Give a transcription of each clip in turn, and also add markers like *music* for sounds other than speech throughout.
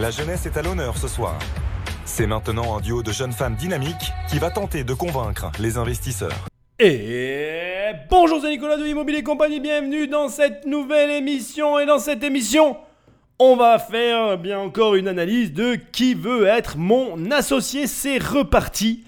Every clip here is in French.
La jeunesse est à l'honneur ce soir. C'est maintenant un duo de jeunes femmes dynamiques qui va tenter de convaincre les investisseurs. Et bonjour, c'est Nicolas de Immobilier Compagnie, bienvenue dans cette nouvelle émission. Et dans cette émission, on va faire bien encore une analyse de qui veut être mon associé. C'est reparti.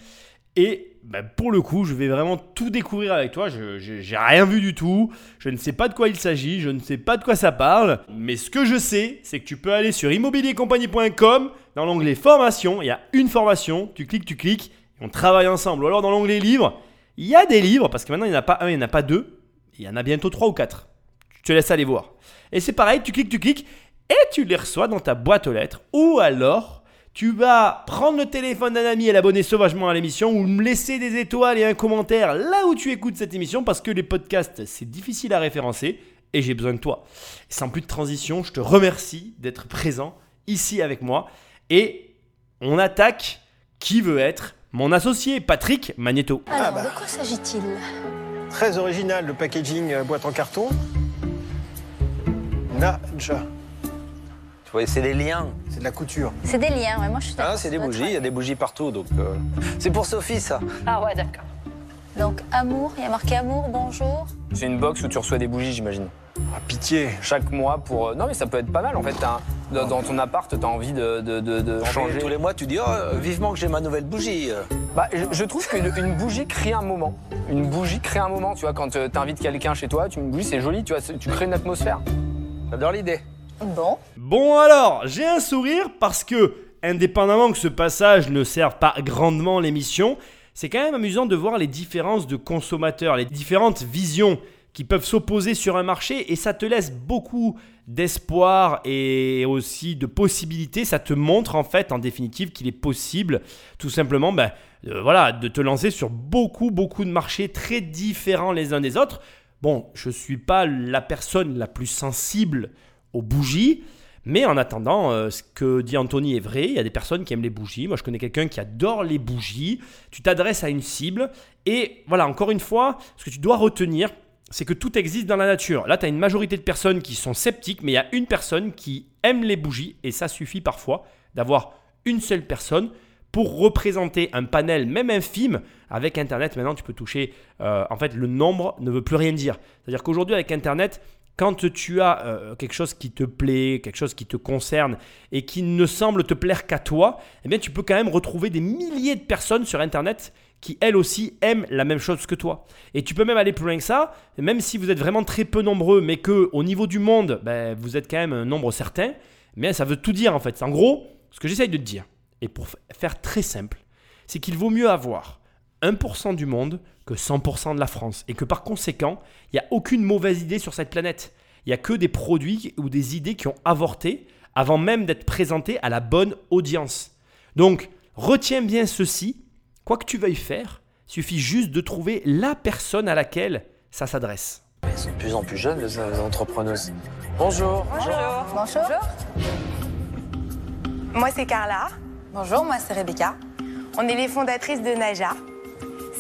Et ben, pour le coup, je vais vraiment tout découvrir avec toi. Je j'ai rien vu du tout. Je ne sais pas de quoi il s'agit. Je ne sais pas de quoi ça parle. Mais ce que je sais, c'est que tu peux aller sur immobiliercompagnie.com. Dans l'onglet formation, il y a une formation. Tu cliques, tu cliques. Et on travaille ensemble. Ou alors dans l'onglet livres, il y a des livres. Parce que maintenant, il n'y en a pas un, il n'y en a pas deux. Il y en a bientôt trois ou quatre. Tu te laisses aller voir. Et c'est pareil, tu cliques, tu cliques. Et tu les reçois dans ta boîte aux lettres. Ou alors tu vas prendre le téléphone d'un ami et l'abonner sauvagement à l'émission ou me laisser des étoiles et un commentaire là où tu écoutes cette émission parce que les podcasts, c'est difficile à référencer et j'ai besoin de toi. sans plus de transition, je te remercie d'être présent ici avec moi et on attaque qui veut être mon associé, Patrick Magneto. Alors, ah bah. de quoi s'agit-il? Très original le packaging euh, boîte en carton. Nadja c'est des liens. C'est de la couture. C'est des liens, ouais, moi je suis Ah, c'est des bougies, il y a des bougies partout, donc... Euh, c'est pour Sophie, ça. Ah ouais, d'accord. Donc, amour, il y a marqué amour, bonjour. C'est une box où tu reçois des bougies, j'imagine. Ah, pitié Chaque mois pour... Euh, non, mais ça peut être pas mal, en fait. Dans ton appart, t'as envie de, de, changer. Tous les mois, tu dis, oh, vivement que j'ai ma nouvelle bougie. Bah, je, trouve qu'une bougie crée un moment. Une bougie crée un moment, tu vois, quand euh, t'invites quelqu'un chez toi, tu, une bougie, c'est joli, tu vois, tu crées une atmosphère. J'adore l'idée. Bon. Bon alors, j'ai un sourire parce que, indépendamment que ce passage ne serve pas grandement l'émission, c'est quand même amusant de voir les différences de consommateurs, les différentes visions qui peuvent s'opposer sur un marché et ça te laisse beaucoup d'espoir et aussi de possibilités. Ça te montre en fait en définitive qu'il est possible tout simplement ben, voilà, de te lancer sur beaucoup beaucoup de marchés très différents les uns des autres. Bon, je ne suis pas la personne la plus sensible aux bougies. Mais en attendant, euh, ce que dit Anthony est vrai, il y a des personnes qui aiment les bougies. Moi, je connais quelqu'un qui adore les bougies. Tu t'adresses à une cible. Et voilà, encore une fois, ce que tu dois retenir, c'est que tout existe dans la nature. Là, tu as une majorité de personnes qui sont sceptiques, mais il y a une personne qui aime les bougies. Et ça suffit parfois d'avoir une seule personne pour représenter un panel, même infime, avec Internet, maintenant tu peux toucher, euh, en fait le nombre ne veut plus rien dire. C'est-à-dire qu'aujourd'hui avec Internet, quand tu as euh, quelque chose qui te plaît, quelque chose qui te concerne et qui ne semble te plaire qu'à toi, eh bien tu peux quand même retrouver des milliers de personnes sur Internet qui elles aussi aiment la même chose que toi. Et tu peux même aller plus loin que ça, même si vous êtes vraiment très peu nombreux, mais que au niveau du monde, ben, vous êtes quand même un nombre certain, mais ça veut tout dire en fait. En gros, ce que j'essaye de dire, et pour faire très simple, c'est qu'il vaut mieux avoir 1% du monde que 100% de la France. Et que par conséquent, il n'y a aucune mauvaise idée sur cette planète. Il n'y a que des produits ou des idées qui ont avorté avant même d'être présentés à la bonne audience. Donc, retiens bien ceci. Quoi que tu veuilles faire, il suffit juste de trouver la personne à laquelle ça s'adresse. Elles sont de plus en plus jeunes, les entrepreneuses. Bonjour. Bonjour. Bonjour. Moi, c'est Carla. Bonjour, moi, c'est Rebecca. On est les fondatrices de Naja.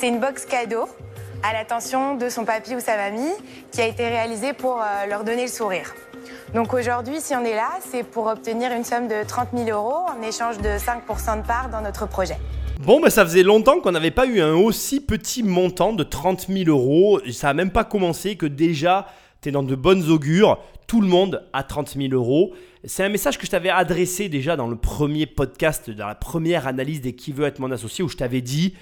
C'est une box cadeau à l'attention de son papy ou sa mamie qui a été réalisée pour euh, leur donner le sourire. Donc aujourd'hui, si on est là, c'est pour obtenir une somme de 30 000 euros en échange de 5% de part dans notre projet. Bon, ben ça faisait longtemps qu'on n'avait pas eu un aussi petit montant de 30 000 euros. Ça n'a même pas commencé que déjà, tu es dans de bonnes augures. Tout le monde a 30 000 euros. C'est un message que je t'avais adressé déjà dans le premier podcast, dans la première analyse des qui veut être mon associé, où je t'avais dit,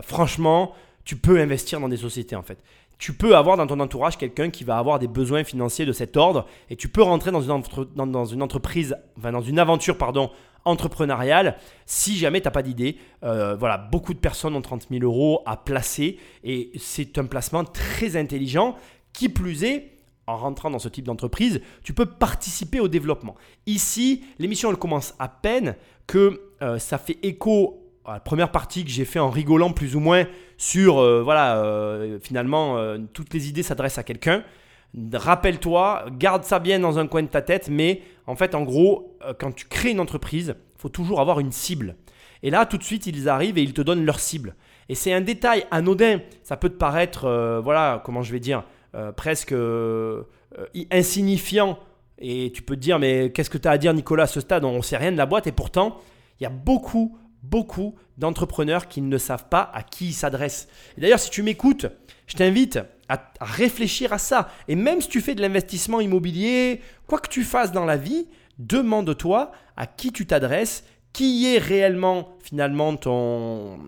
franchement, tu peux investir dans des sociétés en fait. Tu peux avoir dans ton entourage quelqu'un qui va avoir des besoins financiers de cet ordre et tu peux rentrer dans une, dans, une entreprise, enfin dans une aventure pardon, entrepreneuriale si jamais tu n'as pas d'idée. Euh, voilà, beaucoup de personnes ont 30 000 euros à placer et c'est un placement très intelligent. Qui plus est, en rentrant dans ce type d'entreprise, tu peux participer au développement. Ici, l'émission elle commence à peine que euh, ça fait écho la première partie que j'ai fait en rigolant plus ou moins sur, euh, voilà, euh, finalement, euh, toutes les idées s'adressent à quelqu'un. Rappelle-toi, garde ça bien dans un coin de ta tête, mais en fait, en gros, quand tu crées une entreprise, il faut toujours avoir une cible. Et là, tout de suite, ils arrivent et ils te donnent leur cible. Et c'est un détail anodin. Ça peut te paraître, voilà, comment je vais dire, presque insignifiant Et tu peux te dire, mais qu'est-ce que tu as à dire, Nicolas, à ce stade? On ne sait rien de la boîte. Et pourtant, il y a beaucoup, beaucoup d'entrepreneurs qui ne savent pas à qui ils s'adressent. D'ailleurs, si tu m'écoutes, je t'invite à réfléchir à ça. Et même si tu fais de l'investissement immobilier, quoi que tu fasses dans la vie, demande-toi à qui tu t'adresses, qui est réellement finalement ton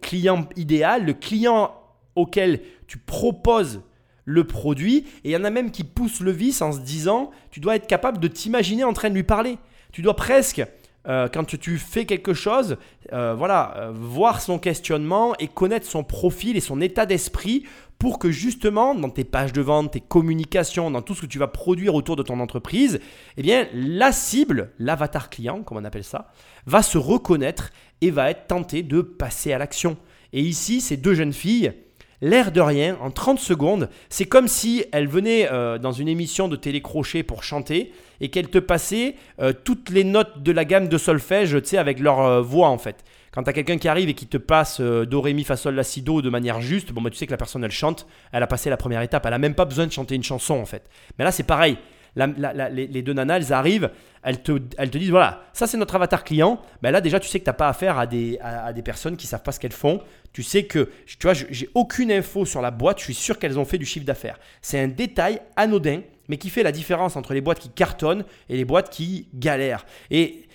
client idéal, le client auquel tu proposes le produit. Et il y en a même qui poussent le vice en se disant, tu dois être capable de t'imaginer en train de lui parler. Tu dois presque, euh, quand tu fais quelque chose, euh, voilà, euh, voir son questionnement et connaître son profil et son état d'esprit pour que justement, dans tes pages de vente, tes communications, dans tout ce que tu vas produire autour de ton entreprise, eh bien, la cible, l'avatar client, comme on appelle ça, va se reconnaître et va être tenté de passer à l'action. Et ici, ces deux jeunes filles, l'air de rien, en 30 secondes, c'est comme si elles venaient dans une émission de télécrochet pour chanter et qu'elles te passaient euh, toutes les notes de la gamme de solfège, tu sais, avec leur euh, voix en fait. Quand tu as quelqu'un qui arrive et qui te passe euh, Do, Ré, Mi, Fa, Sol, La, Si, Do de manière juste, bon, bah, tu sais que la personne, elle chante, elle a passé la première étape, elle a même pas besoin de chanter une chanson en fait. Mais là, c'est pareil. Les, deux nanas, elles arrivent, elles te, disent voilà, ça c'est notre avatar client. Mais là, déjà, tu sais que tu n'as pas affaire à des, personnes qui savent pas ce qu'elles font. Tu sais que, tu vois, j'ai aucune info sur la boîte, je suis sûr qu'elles ont fait du chiffre d'affaires. C'est un détail anodin, mais qui fait la différence entre les boîtes qui cartonnent et les boîtes qui galèrent. Et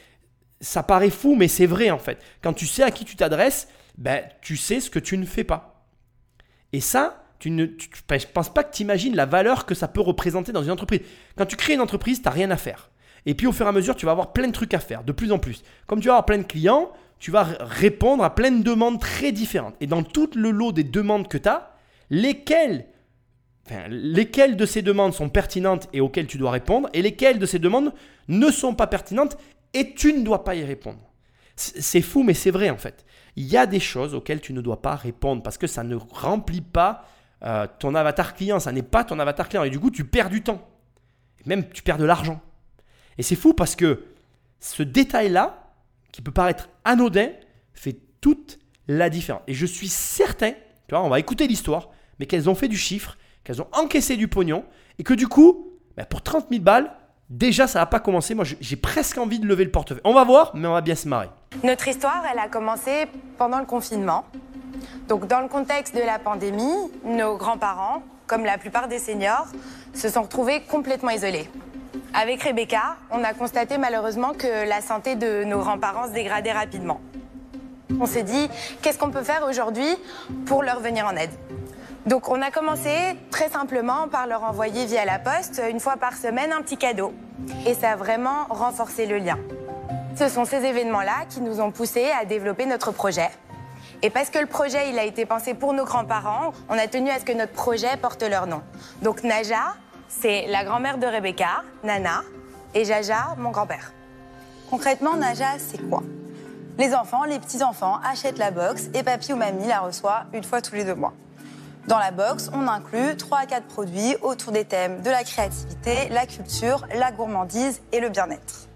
ça paraît fou, mais c'est vrai en fait. Quand tu sais à qui tu t'adresses, ben, tu sais ce que tu ne fais pas. Et ça, tu ne, je pense pas que tu imagines la valeur que ça peut représenter dans une entreprise. Quand tu crées une entreprise, tu n'as rien à faire. Et puis au fur et à mesure, tu vas avoir plein de trucs à faire, de plus en plus. Comme tu vas avoir plein de clients, tu vas répondre à plein de demandes très différentes. Et dans tout le lot des demandes que tu as, lesquelles, lesquelles de ces demandes sont pertinentes et auxquelles tu dois répondre, et lesquelles de ces demandes ne sont pas pertinentes et tu ne dois pas y répondre. C'est fou, mais c'est vrai en fait. Il y a des choses auxquelles tu ne dois pas répondre parce que ça ne remplit pas euh, ton avatar client, ça n'est pas ton avatar client. Et du coup, tu perds du temps. Et même, tu perds de l'argent. Et c'est fou parce que ce détail-là, qui peut paraître anodin, fait toute la différence. Et je suis certain, tu vois, on va écouter l'histoire, mais qu'elles ont fait du chiffre, qu'elles ont encaissé du pognon, et que du coup, ben, pour 30 000 balles, déjà, ça n'a pas commencé. Moi, j'ai- j'ai presque envie de lever le portefeuille. On va voir, mais on va bien se marrer. Notre histoire, elle a commencé pendant le confinement. Donc, dans le contexte de la pandémie, nos grands-parents, comme la plupart des seniors, se sont retrouvés complètement isolés. Avec Rebecca, on a constaté malheureusement que la santé de nos grands-parents se dégradait rapidement. On s'est dit, qu'est-ce qu'on peut faire aujourd'hui pour leur venir en aide? Donc, on a commencé très simplement par leur envoyer via la poste, une fois par semaine, un petit cadeau. Et ça a vraiment renforcé le lien. Ce sont ces événements-là qui nous ont poussés à développer notre projet. Et parce que le projet a été pensé pour nos grands-parents, on a tenu à ce que notre projet porte leur nom. Donc Naja, c'est la grand-mère de Rebecca, Nana, et Jaja, mon grand-père. Concrètement, Naja, c'est quoi? Les enfants, les petits-enfants achètent la box et papy ou mamie la reçoit une fois tous les deux mois. Dans la box, on inclut 3 à 4 produits autour des thèmes de la créativité, la culture, la gourmandise et le bien-être.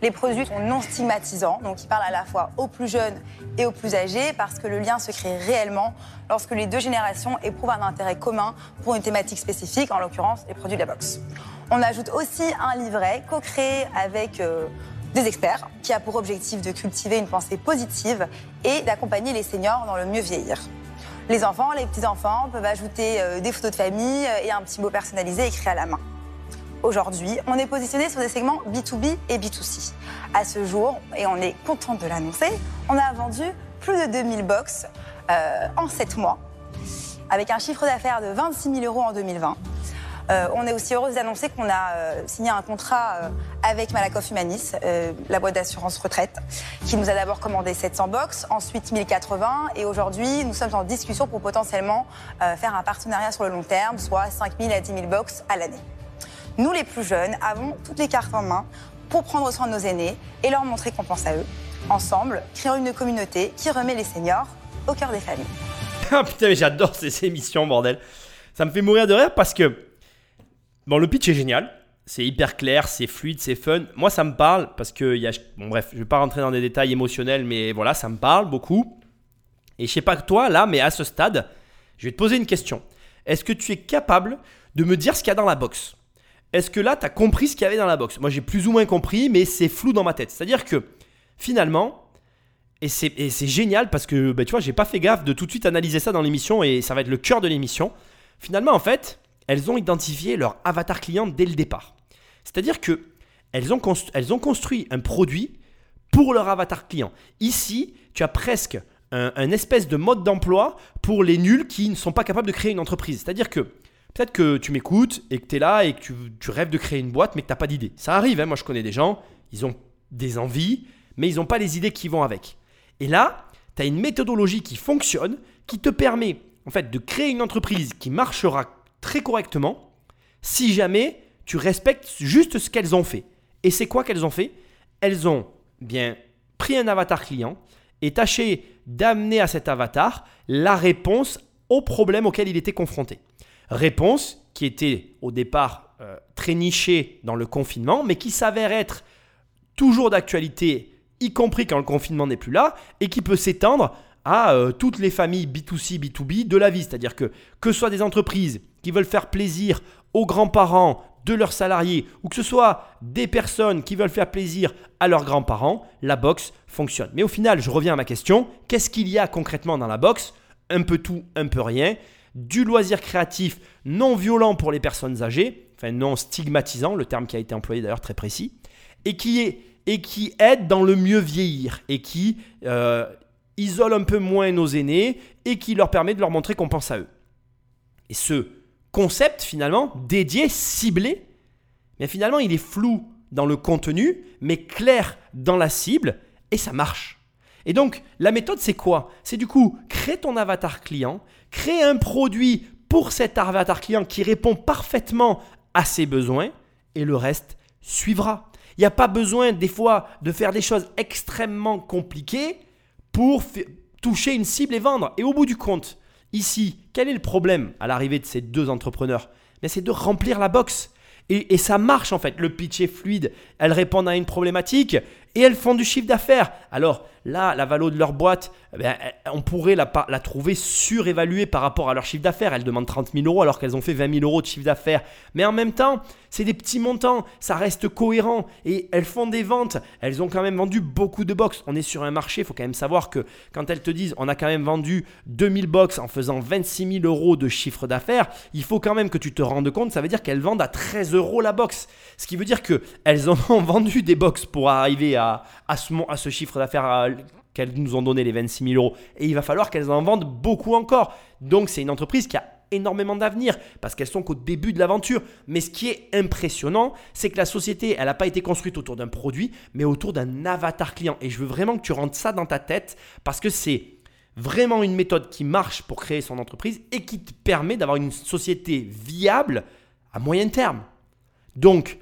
Les produits sont non stigmatisants, donc ils parlent à la fois aux plus jeunes et aux plus âgés parce que le lien se crée réellement lorsque les deux générations éprouvent un intérêt commun pour une thématique spécifique, en l'occurrence les produits de la box. On ajoute aussi un livret co-créé avec euh, des experts qui a pour objectif de cultiver une pensée positive et d'accompagner les seniors dans le mieux vieillir. Les enfants, les petits-enfants peuvent ajouter euh, des photos de famille euh, et un petit mot personnalisé écrit à la main. Aujourd'hui, on est positionné sur des segments B2B et B2C. À ce jour, et on est content de l'annoncer, on a vendu plus de 2000 box euh, en 7 mois, avec un chiffre d'affaires de 26 000 euros en 2020. Euh, on est aussi heureuse d'annoncer qu'on a euh, signé un contrat euh, avec Malakoff Humanis, la boîte d'assurance retraite, qui nous a d'abord commandé 700 box, ensuite 1080, et aujourd'hui, nous sommes en discussion pour potentiellement faire un partenariat sur le long terme, soit 5000 à 10 000 box à l'année. Nous, les plus jeunes, avons toutes les cartes en main pour prendre soin de nos aînés et leur montrer qu'on pense à eux. Ensemble, créons une communauté qui remet les seniors au cœur des familles. *laughs* Ah putain, mais j'adore ces émissions, bordel. Ça me fait mourir de rire parce que. Bon, le pitch est génial. C'est hyper clair, c'est fluide, c'est fun. Moi, ça me parle parce que. Y a... Bon, bref, je vais pas rentrer dans des détails émotionnels, mais voilà, ça me parle beaucoup. Et je sais pas que toi, là, mais à ce stade, je vais te poser une question. Est-ce que tu es capable de me dire ce qu'il y a dans la box? Est-ce que là, tu as compris ce qu'il y avait dans la box? Moi, j'ai plus ou moins compris, mais c'est flou dans ma tête. C'est-à-dire que finalement, et c'est génial parce que bah, tu vois, j'ai pas fait gaffe de tout de suite analyser ça dans l'émission et ça va être le cœur de l'émission. Finalement, en fait, elles ont identifié leur avatar client dès le départ. C'est-à-dire que elles ont, elles ont construit un produit pour leur avatar client. Ici, tu as presque un, un espèce de mode d'emploi pour les nuls qui ne sont pas capables de créer une entreprise. C'est-à-dire que peut-être que tu m'écoutes et que tu es là et que tu, rêves de créer une boîte mais que tu n'as pas d'idée. Ça arrive, hein, moi je connais des gens, ils ont des envies, mais ils n'ont pas les idées qui vont avec. Et là, tu as une méthodologie qui fonctionne, qui te permet en fait de créer une entreprise qui marchera très correctement si jamais tu respectes juste ce qu'elles ont fait. Et c'est quoi qu'elles ont fait? Elles ont bien pris un avatar client et tâché d'amener à cet avatar la réponse au problème auquel il était confronté. Réponse qui était au départ euh, très nichée dans le confinement, mais qui s'avère être toujours d'actualité, y compris quand le confinement n'est plus là, et qui peut s'étendre à euh, toutes les familles B2C, B2B de la vie. C'est-à-dire que que ce soit des entreprises qui veulent faire plaisir aux grands-parents de leurs salariés, ou que ce soit des personnes qui veulent faire plaisir à leurs grands-parents, la box fonctionne. Mais au final, je reviens à ma question, qu'est-ce qu'il y a concrètement dans la box Un peu tout, un peu rien. Du loisir créatif non violent pour les personnes âgées, enfin non stigmatisant, le terme qui a été employé d'ailleurs très précis, et qui, est, et qui aide dans le mieux vieillir, et qui euh, isole un peu moins nos aînés, et qui leur permet de leur montrer qu'on pense à eux. Et ce concept finalement dédié, ciblé, mais finalement il est flou dans le contenu, mais clair dans la cible, et ça marche. Et donc la méthode c'est quoi? C'est du coup créer ton avatar client, créer un produit pour cet avatar client qui répond parfaitement à ses besoins, et le reste suivra. Il n'y a pas besoin des fois de faire des choses extrêmement compliquées pour toucher une cible et vendre. Et au bout du compte, ici, quel est le problème à l'arrivée de ces deux entrepreneurs? C'est de remplir la box. Et, et ça marche en fait. Le pitch est fluide. Elles répondent à une problématique et elles font du chiffre d'affaires. Alors là, la valo de leur boîte, eh ben, on pourrait la trouver surévaluée par rapport à leur chiffre d'affaires. Elles demandent 30 000 euros alors qu'elles ont fait 20 000 euros de chiffre d'affaires. Mais en même temps, c'est des petits montants. Ça reste cohérent. Et elles font des ventes. Elles ont quand même vendu beaucoup de box. On est sur un marché. Il faut quand même savoir que quand elles te disent on a quand même vendu 2000 box en faisant 26 000 euros de chiffre d'affaires, il faut quand même que tu te rendes compte. Ça veut dire qu'elles vendent à 13 euros la box. Ce qui veut dire qu'elles en ont *laughs* vendu des box pour arriver à, à, ce, ce chiffre d'affaires qu'elles nous ont donné les 26 000 euros. Et il va falloir qu'elles en vendent beaucoup encore. Donc c'est une entreprise qui a énormément d'avenir parce qu'elles sont qu'au début de l'aventure. Mais ce qui est impressionnant, c'est que la société, elle n'a pas été construite autour d'un produit, mais autour d'un avatar client. Et je veux vraiment que tu rentres ça dans ta tête parce que c'est vraiment une méthode qui marche pour créer son entreprise et qui te permet d'avoir une société viable à moyen terme. Donc,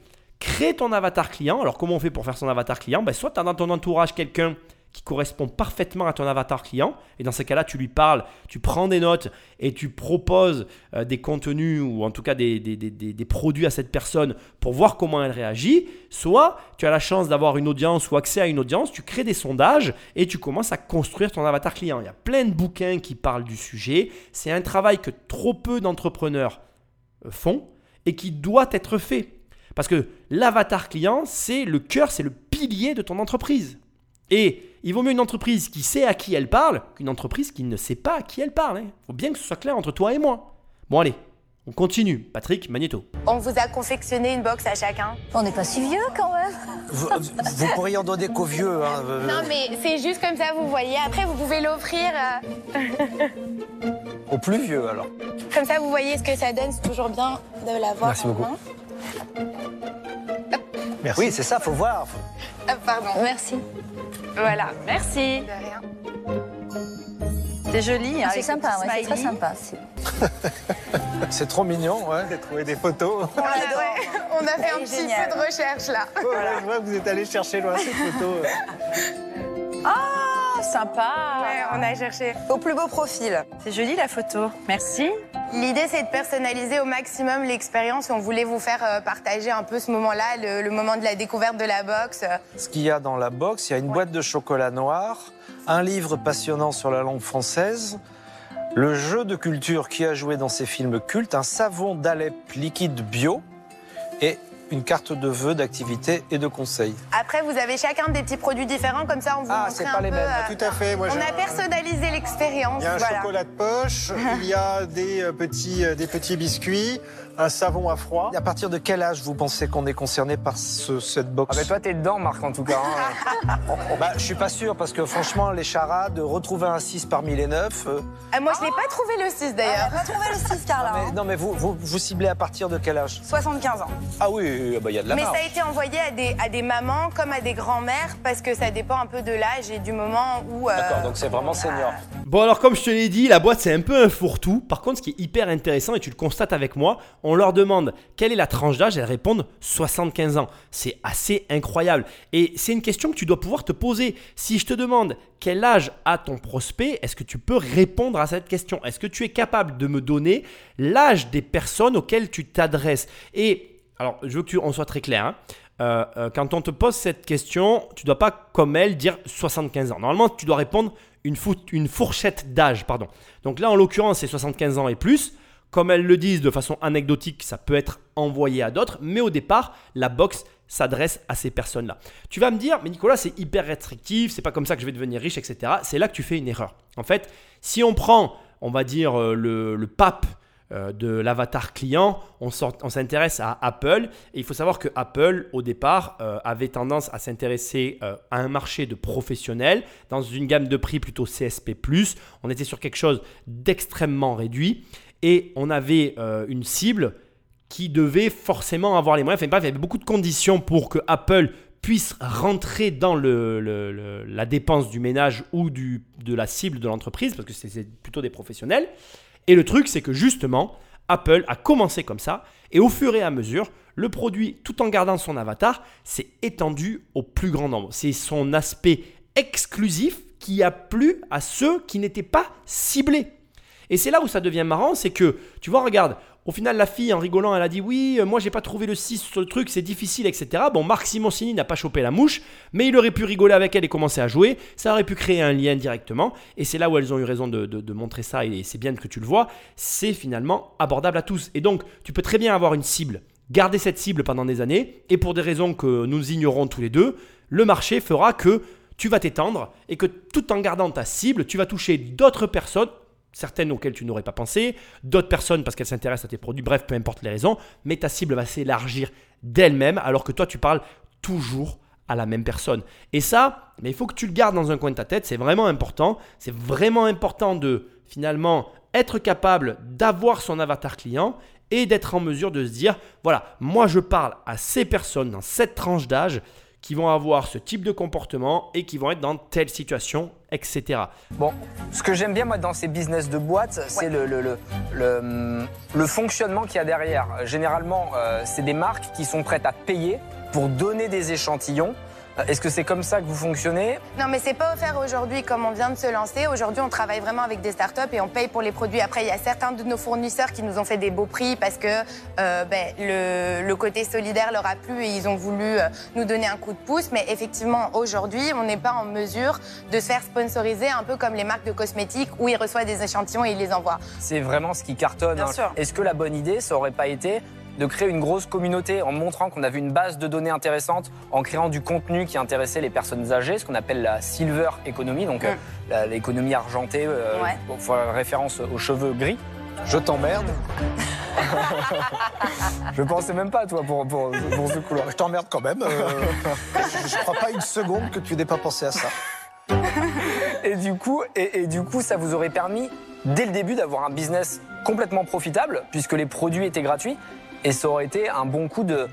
crée ton avatar client. Alors, comment on fait pour faire son avatar client? Ben, Soit tu as dans ton entourage quelqu'un qui correspond parfaitement à ton avatar client. Et dans ces cas-là, tu lui parles, tu prends des notes et tu proposes euh, des contenus ou en tout cas des, des- produits à cette personne pour voir comment elle réagit. Soit tu as la chance d'avoir une audience ou accès à une audience, tu crées des sondages et tu commences à construire ton avatar client. Il y a plein de bouquins qui parlent du sujet. C'est un travail que trop peu d'entrepreneurs euh, font et qui doit être fait. Parce que l'avatar client, c'est le cœur, c'est le pilier de ton entreprise. Et il vaut mieux une entreprise qui sait à qui elle parle qu'une entreprise qui ne sait pas à qui elle parle. Il faut bien que ce soit clair entre toi et moi. Bon allez, on continue. Patrick Magneto. On vous a confectionné une box à chacun. On n'est pas si vieux quand même. Vous, vous pourriez en donner qu'aux vieux. Hein. euh, Non mais c'est juste comme ça, vous voyez. Après, vous pouvez l'offrir. euh, Aux plus vieux, alors. Comme ça, vous voyez ce que ça donne. C'est toujours bien de l'avoir Merci en beaucoup. main. Merci. Oui, c'est ça, faut voir. Ah, pardon. Merci. Voilà. Merci. De rien. C'est joli. hein, C'est avec sympa, ouais, c'est très sympa. c'est- *laughs* C'est trop mignon, ouais. J'ai trouvé des photos. *laughs* On a, ouais, on a fait un petit peu de recherche là. Voilà, vous êtes allé chercher loin ces photos. Ah, sympa. Ouais, on a cherché. Au plus beau profil. C'est joli la photo. Merci. L'idée, c'est de personnaliser au maximum l'expérience. On voulait vous faire euh, partager un peu ce moment-là, le, le moment de la découverte de la box. Ce qu'il y a dans la box, il y a une boîte de chocolat noir, un livre passionnant sur la langue française, le jeu de culture qui a joué dans ces films cultes, un savon d'Alep liquide bio, et une carte de vœux d'activité et de conseils. Après, vous avez chacun des petits produits différents, comme ça on vous Ah, montre c'est un pas les mêmes. euh, Tout à fait. Moi, on a personnalisé l'expérience. Il y a un voilà. chocolat de poche, *laughs* il y a des euh, petits, euh, des petits biscuits, un savon à froid. À partir de quel âge vous pensez qu'on est concerné par ce- cette Ah box bah toi t'es dedans Marc en tout cas. hein. *laughs* bah, Je suis pas sûr parce que franchement, les charades, retrouver un 6 parmi les 9. Ah, moi, je n'ai pas trouvé le 6 Elle d'ailleurs. n'a pas trouvé le 6, Carla. mais, hein. non, mais vous, vous, vous ciblez à partir de quel âge? 75 ans. Ah oui, il y a de la Mais marge. ça a été envoyé à des, à des mamans comme à des grands-mères parce que ça dépend un peu de l'âge et du moment où. euh, D'accord, donc c'est vraiment senior. Bon alors comme je te l'ai dit, la boîte c'est un peu un fourre-tout. Par contre ce qui est hyper intéressant et tu le constates avec moi, on leur demande quelle est la tranche d'âge, elles répondent 75 ans. C'est assez incroyable. Et c'est une question que tu dois pouvoir te poser. Si je te demande quel âge a ton prospect, est-ce que tu peux répondre à cette question? Est-ce que tu es capable de me donner l'âge des personnes auxquelles tu t'adresses? Et alors je veux que tu, on soit très clair. hein. Euh, euh, quand on te pose cette question, tu dois pas, comme elle, dire 75 ans. Normalement, tu dois répondre une, une fourchette d'âge. pardon. Donc là, en l'occurrence, c'est 75 ans et plus. Comme elles le disent de façon anecdotique, ça peut être envoyé à d'autres, mais au départ, la box s'adresse à ces personnes-là. Tu vas me dire, mais Nicolas, c'est hyper restrictif, c'est pas comme ça que je vais devenir riche, etc. C'est là que tu fais une erreur. En fait, si on prend, on va dire, euh, le, le pape euh, de l'avatar client, on s'intéresse à Apple. Et il faut savoir que Apple, au départ, euh, avait tendance à s'intéresser euh, à un marché de professionnels dans une gamme de prix plutôt CSP. On était sur quelque chose d'extrêmement réduit et on avait une cible qui devait forcément avoir les moyens. Enfin bref, il y avait beaucoup de conditions pour que Apple puisse rentrer dans la dépense du ménage ou de la cible de l'entreprise, parce que c'est plutôt des professionnels. Et le truc, c'est que justement, Apple a commencé comme ça, et au fur et à mesure, le produit, tout en gardant son avatar, s'est étendu au plus grand nombre. C'est son aspect exclusif qui a plu à ceux qui n'étaient pas ciblés. Et c'est là où ça devient marrant, c'est que, tu vois, regarde, au final, la fille, en rigolant, elle a dit Oui, euh, moi, j'ai pas trouvé le 6 sur le truc, c'est difficile, etc. Bon, Marc Simoncini n'a pas chopé la mouche, mais il aurait pu rigoler avec elle et commencer à jouer. Ça aurait pu créer un lien directement. Et c'est là où elles ont eu raison de, de- de montrer ça, et c'est bien que tu le vois. C'est finalement abordable à tous. Et donc, tu peux très bien avoir une cible, garder cette cible pendant des années, et pour des raisons que nous ignorons tous les deux, le marché fera que tu vas t'étendre et que tout en gardant ta cible, tu vas toucher d'autres personnes certaines auxquelles tu n'aurais pas pensé, d'autres personnes parce qu'elles s'intéressent à tes produits, bref, peu importe les raisons, mais ta cible va s'élargir d'elle-même alors que toi tu parles toujours à la même personne. Et ça, mais il faut que tu le gardes dans un coin de ta tête, c'est vraiment important, c'est vraiment important de finalement être capable d'avoir son avatar client et d'être en mesure de se dire, voilà, moi je parle à ces personnes dans cette tranche d'âge qui vont avoir ce type de comportement et qui vont être dans telle situation, etc. Bon, ce que j'aime bien moi dans ces business de boîte, c'est le, le, le, le, le fonctionnement qu'il y a derrière. Généralement, euh, c'est des marques qui sont prêtes à payer pour donner des échantillons. Euh, Est-ce que c'est comme ça que vous fonctionnez? Non, mais c'est pas offert aujourd'hui comme on vient de se lancer. Aujourd'hui, on travaille vraiment avec des startups et on paye pour les produits. Après, il y a certains de nos fournisseurs qui nous ont fait des beaux prix parce que euh, ben, le, le côté solidaire leur a plu et ils ont voulu euh, nous donner un coup de pouce. Mais effectivement, aujourd'hui, on n'est pas en mesure de se faire sponsoriser un peu comme les marques de cosmétiques où ils reçoivent des échantillons et ils les envoient. C'est vraiment ce qui cartonne. Bien hein. sûr. Est-ce que la bonne idée, ça aurait pas été de créer une grosse communauté en montrant qu'on avait une base de données intéressante, en créant du contenu qui intéressait les personnes âgées, ce qu'on appelle la silver economy, donc euh, la- l'économie argentée, euh, Ouais. pour faire référence aux cheveux gris. Je t'emmerde. *laughs* Je pensais même pas, toi, pour, pour, pour ce couloir. Je t'emmerde quand même. euh, je, je crois pas une seconde que tu n'aies pas pensé à ça. Et du coup, et, et du coup, ça vous aurait permis dès le début d'avoir un business complètement profitable puisque les produits étaient gratuits et ça aurait été un bon coup de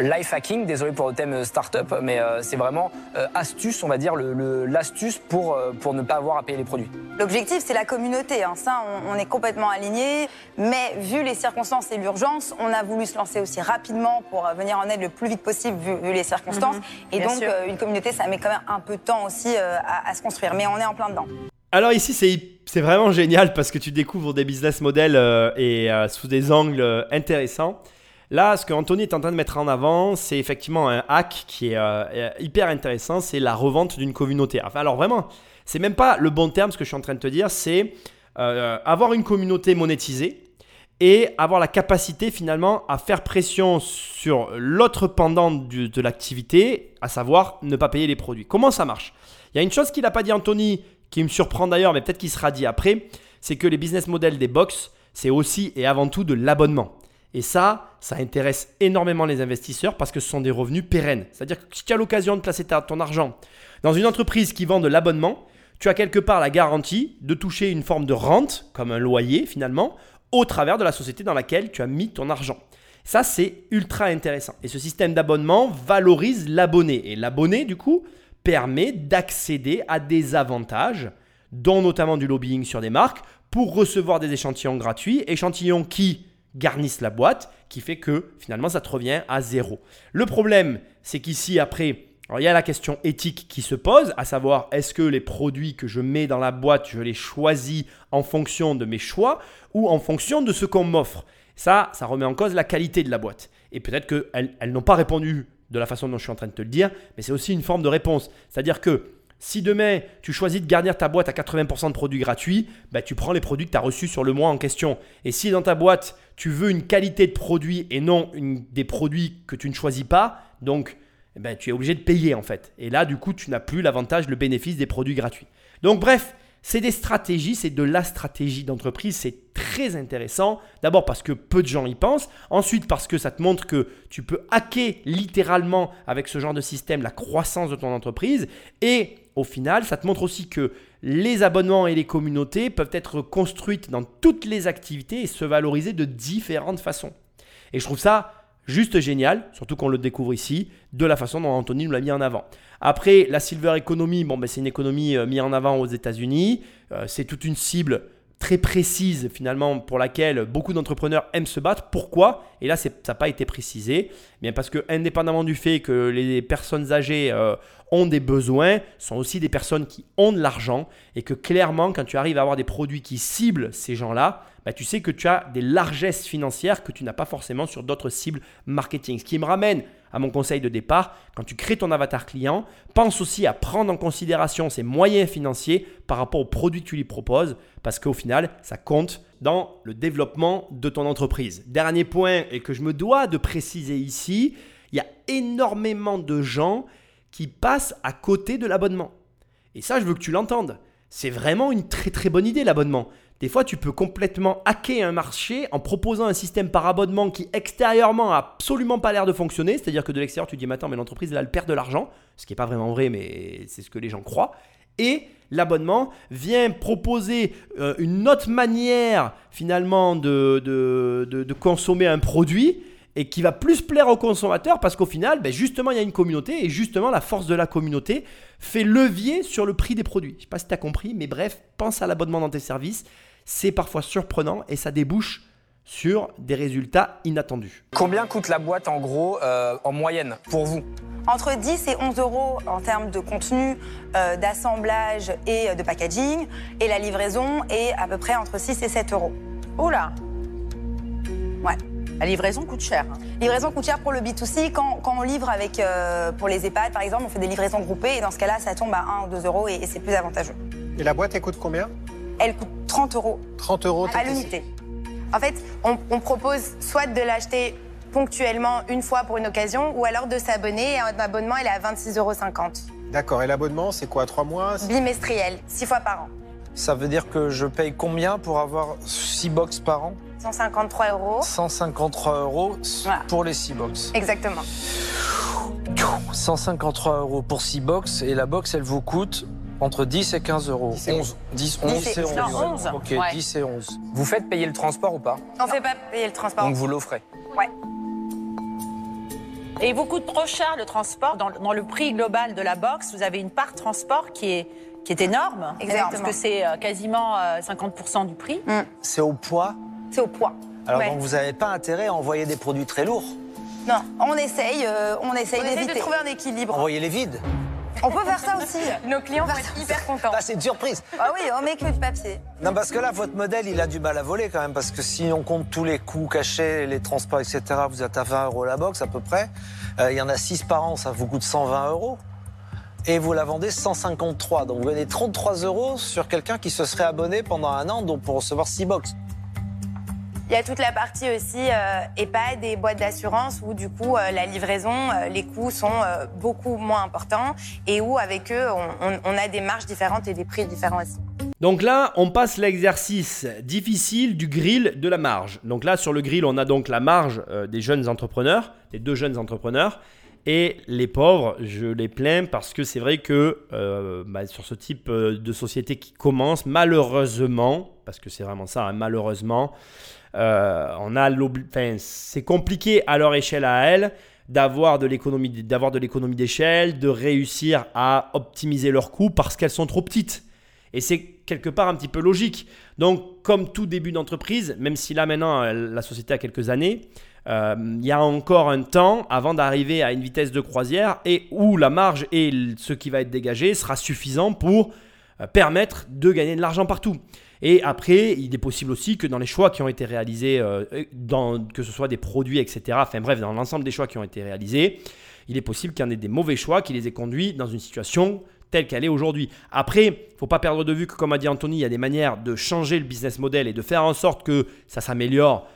life hacking. Désolé pour le thème startup, mais euh, c'est vraiment euh, astuce, on va dire le- le- l'astuce pour euh, pour ne pas avoir à payer les produits. L'objectif, c'est la communauté. hein. Ça, on, on est complètement alignés. Mais vu les circonstances et l'urgence, on a voulu se lancer aussi rapidement pour euh, venir en aide le plus vite possible vu, vu les circonstances. Et bien donc, euh, une communauté, ça met quand même un peu de temps aussi euh, à, à se construire. Mais on est en plein dedans. Alors ici, c'est, c'est vraiment génial parce que tu découvres des business models euh, et euh, sous des angles euh, intéressants. Là, ce que Anthony est en train de mettre en avant, c'est effectivement un hack qui est euh, euh, hyper intéressant, c'est la revente d'une communauté. Alors vraiment, c'est même pas le bon terme ce que je suis en train de te dire, c'est euh, avoir une communauté monétisée et avoir la capacité finalement à faire pression sur l'autre pendant de l'activité, à savoir ne pas payer les produits. Comment ça marche? Il y a une chose qu'il n'a pas dit Anthony, qui me surprend d'ailleurs, mais peut-être qu'il sera dit après, c'est que les business models des box, c'est aussi et avant tout de l'abonnement. Et ça, ça intéresse énormément les investisseurs parce que ce sont des revenus pérennes. C'est-à-dire que si tu as l'occasion de placer ton argent dans une entreprise qui vend de l'abonnement, tu as quelque part la garantie de toucher une forme de rente, comme un loyer finalement, au travers de la société dans laquelle tu as mis ton argent. Ça, c'est ultra intéressant. Et ce système d'abonnement valorise l'abonné. Et l'abonné, du coup, permet d'accéder à des avantages, dont notamment du lobbying sur des marques, pour recevoir des échantillons gratuits, échantillons qui garnissent la boîte, qui fait que finalement ça te revient à zéro. Le problème, c'est qu'ici, après, alors, il y a la question éthique qui se pose, à savoir est-ce que les produits que je mets dans la boîte, je les choisis en fonction de mes choix ou en fonction de ce qu'on m'offre? Ça, ça remet en cause la qualité de la boîte. Et peut-être qu'elles elles n'ont pas répondu de la façon dont je suis en train de te le dire, mais c'est aussi une forme de réponse. C'est-à-dire que si demain tu choisis de garnir ta boîte à 80% de produits gratuits, bah, tu prends les produits que tu as reçus sur le mois en question. Et si dans ta boîte tu veux une qualité de produit et non des produits que tu ne choisis pas, donc eh ben, tu es obligé de payer en fait. Et là, du coup, tu n'as plus l'avantage, le bénéfice des produits gratuits. Donc, bref, c'est des stratégies, c'est de la stratégie d'entreprise, c'est très intéressant. D'abord parce que peu de gens y pensent. Ensuite, parce que ça te montre que tu peux hacker littéralement avec ce genre de système la croissance de ton entreprise. Et au final, ça te montre aussi que les abonnements et les communautés peuvent être construites dans toutes les activités et se valoriser de différentes façons. Et je trouve ça juste génial, surtout qu'on le découvre ici, de la façon dont Anthony nous l'a mis en avant. Après, la silver economy, bon, ben, c'est une économie euh, mise en avant aux États-Unis. Euh, c'est toute une cible très précise finalement pour laquelle beaucoup d'entrepreneurs aiment se battre. Pourquoi? Et là, ça n'a pas été précisé. Bien parce que indépendamment du fait que les personnes âgées euh, ont des besoins, sont aussi des personnes qui ont de l'argent et que clairement, quand tu arrives à avoir des produits qui ciblent ces gens-là, bah, tu sais que tu as des largesses financières que tu n'as pas forcément sur d'autres cibles marketing. Ce qui me ramène à mon conseil de départ, quand tu crées ton avatar client, pense aussi à prendre en considération ses moyens financiers par rapport aux produits que tu lui proposes, parce qu'au final, ça compte dans le développement de ton entreprise. Dernier point, et que je me dois de préciser ici, il y a énormément de gens qui passent à côté de l'abonnement. Et ça, je veux que tu l'entendes. C'est vraiment une très très bonne idée l'abonnement. Des fois, tu peux complètement hacker un marché en proposant un système par abonnement qui extérieurement a absolument pas l'air de fonctionner. C'est-à-dire que de l'extérieur, tu dis, attends, mais l'entreprise, là, elle perd de l'argent. Ce qui n'est pas vraiment vrai, mais c'est ce que les gens croient. Et l'abonnement vient proposer euh, une autre manière, finalement, de consommer un produit et qui va plus plaire aux consommateurs parce qu'au final, ben, justement, il y a une communauté et justement, la force de la communauté fait levier sur le prix des produits. Je ne sais pas si tu as compris, mais bref, pense à l'abonnement dans tes services. C'est parfois surprenant et ça débouche sur des résultats inattendus. Combien coûte la boîte en gros euh, en moyenne pour vous? Entre 10 et 11 euros en termes de contenu, euh, d'assemblage et euh, de packaging. Et la livraison est à peu près entre 6 et 7 euros. Oula Ouais. La livraison coûte cher. hein. Livraison coûte cher pour le B2C. Quand, quand on livre avec, euh, pour les EHPAD, par exemple, on fait des livraisons groupées. Et dans ce cas-là, ça tombe à 1 ou 2 euros et, et c'est plus avantageux. Et la boîte, elle coûte combien? Elle coûte 30 euros 30 euros. à l'unité. En fait, on, on propose soit de l'acheter ponctuellement une fois pour une occasion, ou alors de s'abonner. Et un abonnement, il est à 26,50 euros. D'accord. Et l'abonnement, c'est quoi 3 mois Bimestriel, six fois par an. Ça veut dire que je paye combien pour avoir 6 box par an? 153 euros. 153 euros Voilà. pour les 6 box. Exactement. 153 euros pour 6 box et la box elle vous coûte entre 10 et 15 euros. 10 et 11. 10, 11 et- et 11. non, ouais. 11, Ok, ouais. 10 et 11. Vous faites payer le transport ou pas On ne fait pas payer le transport. Donc vous l'offrez. Et il vous coûte trop cher le transport. Dans, le- dans le prix global de la box, vous avez une part transport qui est, qui est énorme. Exactement. Parce que c'est euh, quasiment euh, 50% du prix. C'est au poids. C'est au poids. Alors Ouais. donc vous n'avez pas intérêt à envoyer des produits très lourds. Non, on essaye, euh, on essaye On essaie de trouver un équilibre. Envoyez les vides. On peut faire ça aussi. Nos clients vont être hyper contents. Ah, c'est une surprise. Ah oui, on met que du papier. Non, parce que là, votre modèle, il a du mal à voler quand même. Parce que si on compte tous les coûts cachés, les transports, etc., vous êtes à 20 euros la box à peu près. Euh, Il y en a 6 par an, ça vous coûte 120 euros. Et vous la vendez 153. Donc vous gagnez 33 euros sur quelqu'un qui se serait abonné pendant un an donc pour recevoir 6 box. Il y a toute la partie aussi euh, EHPAD et boîtes d'assurance où du coup euh, la livraison, euh, les coûts sont euh, beaucoup moins importants et où avec eux on, a des marges différentes et des prix différents aussi. Donc là, on passe l'exercice difficile du grill de la marge. Donc là, sur le grill, on a donc la marge des jeunes entrepreneurs, des deux jeunes entrepreneurs. Et les pauvres, je les plains parce que c'est vrai que bah, sur ce type de société qui commence, malheureusement, parce que c'est vraiment ça, hein, malheureusement, euh, on a c'est compliqué à leur échelle à elles d'avoir de l'économie d'avoir de l'économie d'échelle, de réussir à optimiser leurs coûts parce qu'elles sont trop petites. Et c'est quelque part un petit peu logique. Donc, comme tout début d'entreprise, même si là maintenant la société a quelques années, euh, il y a encore un temps avant d'arriver à une vitesse de croisière et où la marge et ce qui va être dégagé sera suffisant pour euh, permettre de gagner de l'argent partout. Et après, il est possible aussi que dans les choix qui ont été réalisés, euh, que ce soit des produits, etc., enfin bref, dans l'ensemble des choix qui ont été réalisés, il est possible qu'il y en ait des mauvais choix qui les aient conduits dans une situation telle qu'elle est aujourd'hui. Après, il ne faut pas perdre de vue que, comme a dit Anthony, il y a des manières de changer le business model et de faire en sorte que ça s'améliore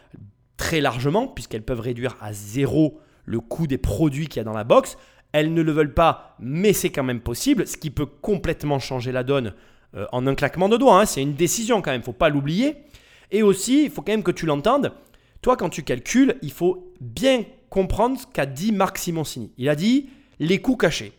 très largement, puisqu'elles peuvent réduire à zéro le coût des produits qu'il y a dans la box. Elles ne le veulent pas, mais c'est quand même possible, ce qui peut complètement changer la donne euh, en un claquement de doigts. hein. C'est une décision quand même, il ne faut pas l'oublier. Et aussi, il faut quand même que tu l'entendes. Toi, quand tu calcules, il faut bien comprendre ce qu'a dit Marc Simoncini. Il a dit les coûts cachés.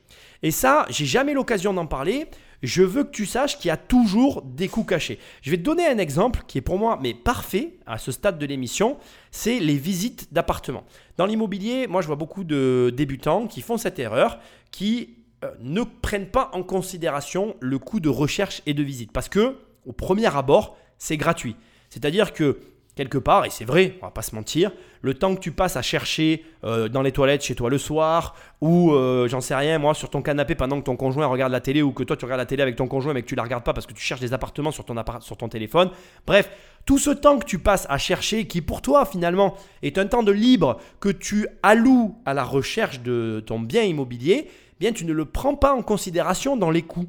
Et ça, j'ai jamais l'occasion d'en parler. Je veux que tu saches qu'il y a toujours des coûts cachés. Je vais te donner un exemple qui est pour moi mais parfait à ce stade de l'émission, c'est les visites d'appartements. Dans l'immobilier, moi je vois beaucoup de débutants qui font cette erreur, qui ne prennent pas en considération le coût de recherche et de visite parce que au premier abord, c'est gratuit. C'est-à-dire que quelque part, et c'est vrai, on va pas se mentir, le temps que tu passes à chercher euh, dans les toilettes chez toi le soir, ou euh, j'en sais rien, moi, sur ton canapé pendant que ton conjoint regarde la télé, ou que toi tu regardes la télé avec ton conjoint mais que tu la regardes pas parce que tu cherches des appartements sur ton, sur ton téléphone. Bref, tout ce temps que tu passes à chercher, qui pour toi finalement est un temps de libre que tu alloues à la recherche de ton bien immobilier, tu ne le prends pas en considération dans les coûts.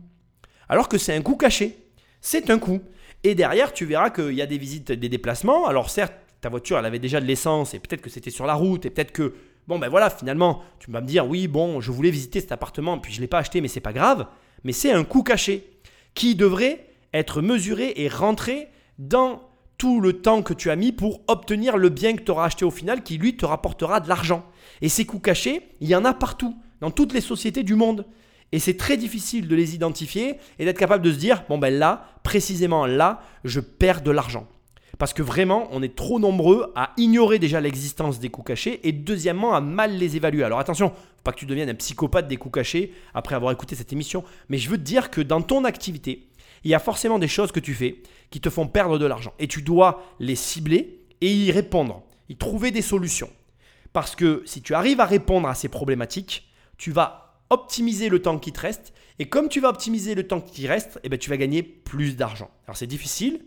Alors que c'est un coût caché. C'est un coût. Et derrière, tu verras qu'il y a des visites, des déplacements. Alors certes, ta voiture, elle avait déjà de l'essence et peut-être que c'était sur la route et peut-être que, bon ben voilà, finalement, tu vas me dire, oui, bon, je voulais visiter cet appartement, puis je ne l'ai pas acheté, mais c'est pas grave. Mais c'est un coût caché qui devrait être mesuré et rentré dans tout le temps que tu as mis pour obtenir le bien que tu auras acheté au final qui lui te rapportera de l'argent. Et ces coûts cachés, il y en a partout, dans toutes les sociétés du monde. Et c'est très difficile de les identifier et d'être capable de se dire, bon ben là, précisément là, je perds de l'argent. Parce que vraiment, on est trop nombreux à ignorer déjà l'existence des coûts cachés et deuxièmement à mal les évaluer. Alors attention, faut pas que tu deviennes un psychopathe des coûts cachés après avoir écouté cette émission, mais je veux te dire que dans ton activité, il y a forcément des choses que tu fais qui te font perdre de l'argent et tu dois les cibler et y répondre, y trouver des solutions. Parce que si tu arrives à répondre à ces problématiques, tu vas optimiser le temps qui te reste. Et comme tu vas optimiser le temps qui te reste, eh ben, tu vas gagner plus d'argent. Alors c'est difficile,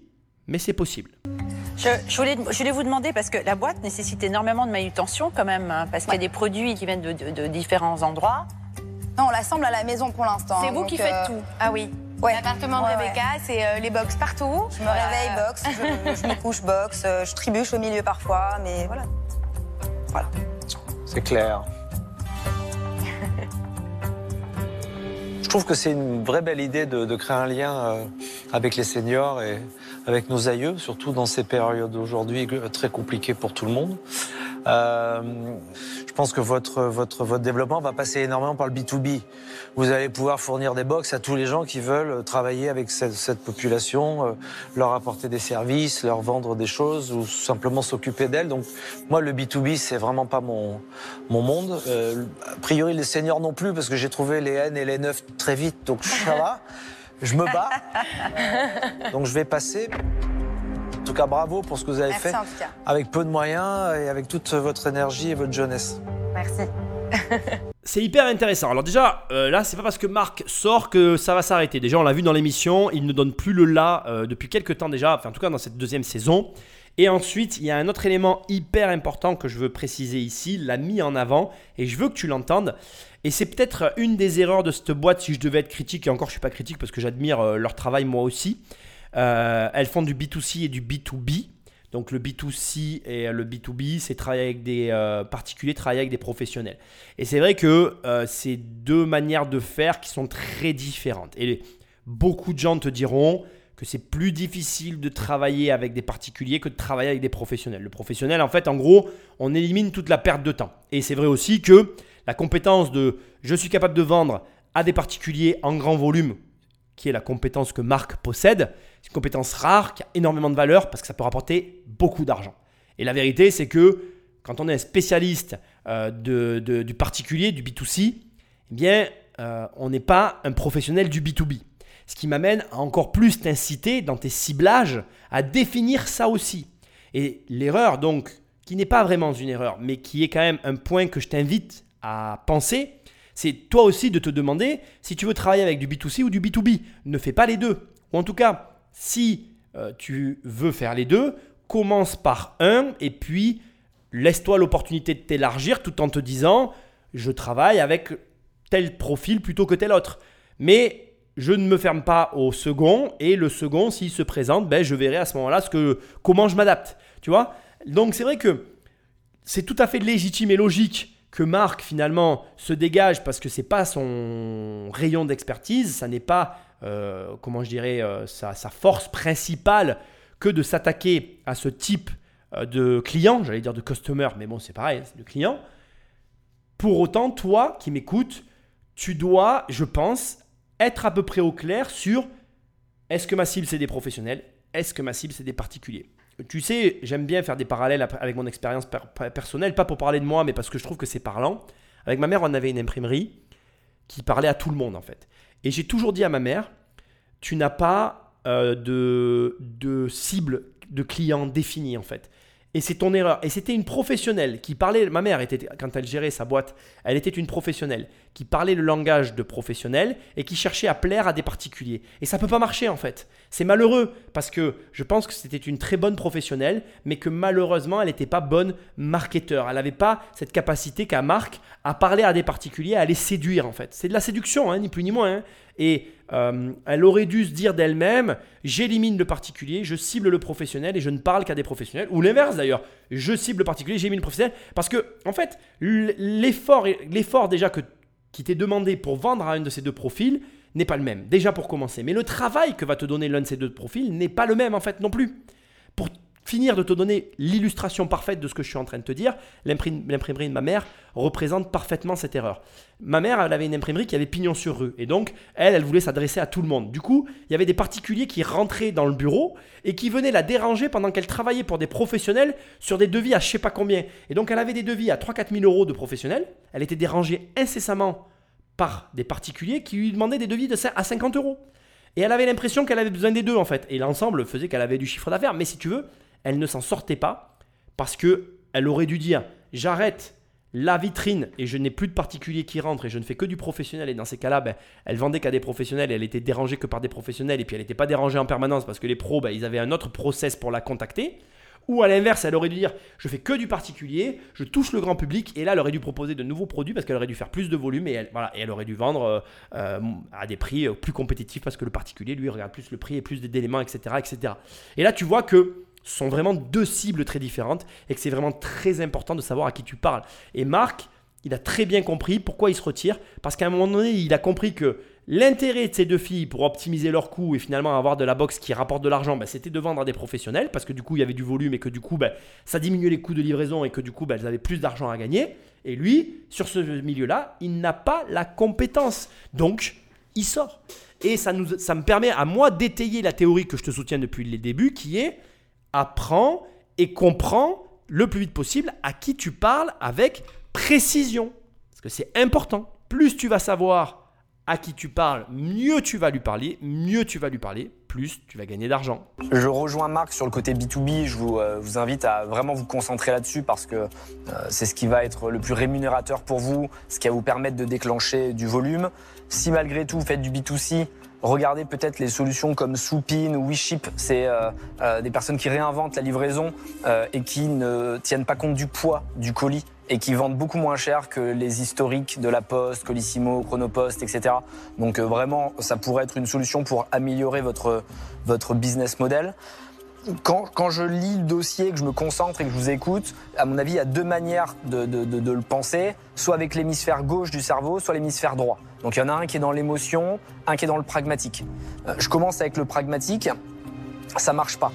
mais c'est possible. Je, je voulais, je voulais vous demander, parce que la boîte nécessite énormément de manutention quand même, hein, parce qu'il y a des produits qui viennent de, de- de différents endroits. Non, on l'assemble à la maison pour l'instant. C'est hein, vous qui euh, faites tout. Ah oui. Ouais. L'appartement de Ouais, Rebecca, c'est euh, les box partout. Je me réveille box, je, je me couche box, euh, je trébuche au milieu parfois, mais voilà. Voilà. C'est clair. Je trouve que c'est une vraie belle idée de, de créer un lien euh, avec les seniors et avec nos aïeux, surtout dans ces périodes aujourd'hui euh, très compliquées pour tout le monde. Euh, je pense que votre, votre, votre développement va passer énormément par le B2B. Vous allez pouvoir fournir des box à tous les gens qui veulent travailler avec cette, cette population, euh, leur apporter des services, leur vendre des choses ou simplement s'occuper d'elles. Donc moi, le B2B, c'est vraiment pas mon, mon monde. Euh, a priori, les seniors non plus, parce que j'ai trouvé les N et les 9 très vite, donc ça va. Je me bats. *laughs* Donc je vais passer. En tout cas, bravo pour ce que vous avez Merci fait en tout cas. avec peu de moyens et avec toute votre énergie et votre jeunesse. Merci. *laughs* C'est hyper intéressant. Alors déjà, euh, là, c'est pas parce que Marc sort que ça va s'arrêter. Déjà, on l'a vu dans l'émission, il ne donne plus le là euh, depuis quelques temps déjà, enfin en tout cas dans cette deuxième saison. Et ensuite, il y a un autre élément hyper important que je veux préciser ici, l'a mis en avant, et je veux que tu l'entendes. Et c'est peut-être une des erreurs de cette boîte, si je devais être critique, et encore je suis pas critique parce que j'admire euh, leur travail moi aussi. Euh, elles font du B2C et du B2B. Donc le B2C et le B2B, c'est travailler avec des euh, particuliers, travailler avec des professionnels. Et c'est vrai que euh, c'est deux manières de faire qui sont très différentes. Et beaucoup de gens te diront que c'est plus difficile de travailler avec des particuliers que de travailler avec des professionnels. Le professionnel, en fait, en gros, on élimine toute la perte de temps. Et c'est vrai aussi que la compétence de je suis capable de vendre à des particuliers en grand volume, qui est la compétence que Marc possède, c'est une compétence rare qui a énormément de valeur parce que ça peut rapporter beaucoup d'argent. Et la vérité, c'est que quand on est un spécialiste euh, de, du particulier, du B2C, eh bien, euh, on n'est pas un professionnel du B2B. Ce qui m'amène à encore plus t'inciter dans tes ciblages à définir ça aussi. Et l'erreur, donc, qui n'est pas vraiment une erreur, mais qui est quand même un point que je t'invite à penser, c'est toi aussi de te demander si tu veux travailler avec du B2C ou du B2B. Ne fais pas les deux. Ou en tout cas, si euh, tu veux faire les deux, commence par un et puis laisse-toi l'opportunité de t'élargir tout en te disant je travaille avec tel profil plutôt que tel autre. Mais je ne me ferme pas au second et le second, s'il se présente, ben, je verrai à ce moment-là ce que, comment je m'adapte. Tu vois? Donc c'est vrai que c'est tout à fait légitime et logique que Marc finalement se dégage parce que c'est pas son rayon d'expertise, ça n'est pas, euh, je dirais, euh, sa, force principale que de s'attaquer à ce type euh, de client, j'allais dire de customer, mais bon c'est pareil, c'est de client. Pour autant, toi qui m'écoutes, tu dois, je pense, être à peu près au clair sur est-ce que ma cible c'est des professionnels, est-ce que ma cible c'est des particuliers? Tu sais, j'aime bien faire des parallèles avec mon expérience personnelle, pas pour parler de moi, mais parce que je trouve que c'est parlant. Avec ma mère, on avait une imprimerie qui parlait à tout le monde en fait. Et j'ai toujours dit à ma mère, tu n'as pas euh, de, de cible de client définie en fait. Et c'est ton erreur. Et c'était une professionnelle qui parlait, ma mère était, quand elle gérait sa boîte, elle était une professionnelle qui parlait le langage de professionnel et qui cherchait à plaire à des particuliers. Et ça ne peut pas marcher en fait. C'est malheureux parce que je pense que c'était une très bonne professionnelle, mais que malheureusement elle n'était pas bonne marketeur. Elle n'avait pas cette capacité qu'a Marc à parler à des particuliers, à les séduire en fait. C'est de la séduction, hein, ni plus ni moins. Hein. Et euh, elle aurait dû se dire d'elle-même, j'élimine le particulier, je cible le professionnel et je ne parle qu'à des professionnels. Ou l'inverse d'ailleurs, je cible le particulier, j'élimine le professionnel. Parce que, en fait, l'effort déjà que, qui t'est demandé pour vendre à un de ces deux profils n'est pas le même. Déjà pour commencer. Mais le travail que va te donner l'un de ces deux profils n'est pas le même en fait non plus. Pour finir de te donner l'illustration parfaite de ce que je suis en train de te dire, l'imprimerie de ma mère représente parfaitement cette erreur. Ma mère, elle avait une imprimerie qui avait pignon sur rue. Et donc, elle, elle voulait s'adresser à tout le monde. Du coup, il y avait des particuliers qui rentraient dans le bureau et qui venaient la déranger pendant qu'elle travaillait pour des professionnels sur des devis à je sais pas combien. Et donc, elle avait des devis à 3-4 000 euros de professionnels. Elle était dérangée incessamment par des particuliers qui lui demandaient des devis de à 50 euros. Et elle avait l'impression qu'elle avait besoin des deux en fait. Et l'ensemble faisait qu'elle avait du chiffre d'affaires. Mais si tu veux, elle ne s'en sortait pas parce que elle aurait dû dire j'arrête la vitrine et je n'ai plus de particuliers qui rentrent et je ne fais que du professionnel. Et dans ces cas-là, ben, elle vendait qu'à des professionnels et elle était dérangée que par des professionnels et puis elle n'était pas dérangée en permanence parce que les pros, ben, ils avaient un autre process pour la contacter. Ou à l'inverse, elle aurait dû dire je fais que du particulier, je touche le grand public et là elle aurait dû proposer de nouveaux produits parce qu'elle aurait dû faire plus de volume et elle, voilà, et elle aurait dû vendre euh, euh, à des prix euh, plus compétitifs parce que le particulier lui regarde plus le prix et plus d'éléments, etc., etc. Et là tu vois que sont vraiment deux cibles très différentes et que c'est vraiment très important de savoir à qui tu parles. Et Marc, il a très bien compris pourquoi il se retire, parce qu'à un moment donné, il a compris que l'intérêt de ces deux filles pour optimiser leurs coûts et finalement avoir de la boxe qui rapporte de l'argent, bah, c'était de vendre à des professionnels, parce que du coup, il y avait du volume et que du coup, bah, ça diminuait les coûts de livraison et que du coup, bah, elles avaient plus d'argent à gagner. Et lui, sur ce milieu-là, il n'a pas la compétence. Donc, il sort. Et ça, nous, ça me permet à moi d'étayer la théorie que je te soutiens depuis les débuts, qui est apprends et comprends le plus vite possible à qui tu parles avec précision. Parce que c'est important. Plus tu vas savoir à qui tu parles, mieux tu vas lui parler, mieux tu vas lui parler, plus tu vas gagner d'argent. Je rejoins Marc sur le côté B2B, je vous, euh, vous invite à vraiment vous concentrer là-dessus parce que euh, c'est ce qui va être le plus rémunérateur pour vous, ce qui va vous permettre de déclencher du volume. Si malgré tout vous faites du B2C, Regardez peut-être les solutions comme Soupin ou WeShip, c'est euh, euh, des personnes qui réinventent la livraison euh, et qui ne tiennent pas compte du poids du colis et qui vendent beaucoup moins cher que les historiques de la Poste, Colissimo, Chronopost, etc. Donc vraiment, ça pourrait être une solution pour améliorer votre, votre business model. Quand, je lis le dossier, que je me concentre et que je vous écoute, à mon avis, il y a deux manières de, de- de- de le penser, soit avec l'hémisphère gauche du cerveau, soit l'hémisphère droit. Donc il y en a un qui est dans l'émotion, un qui est dans le pragmatique. Euh, je commence avec le pragmatique, ça marche pas.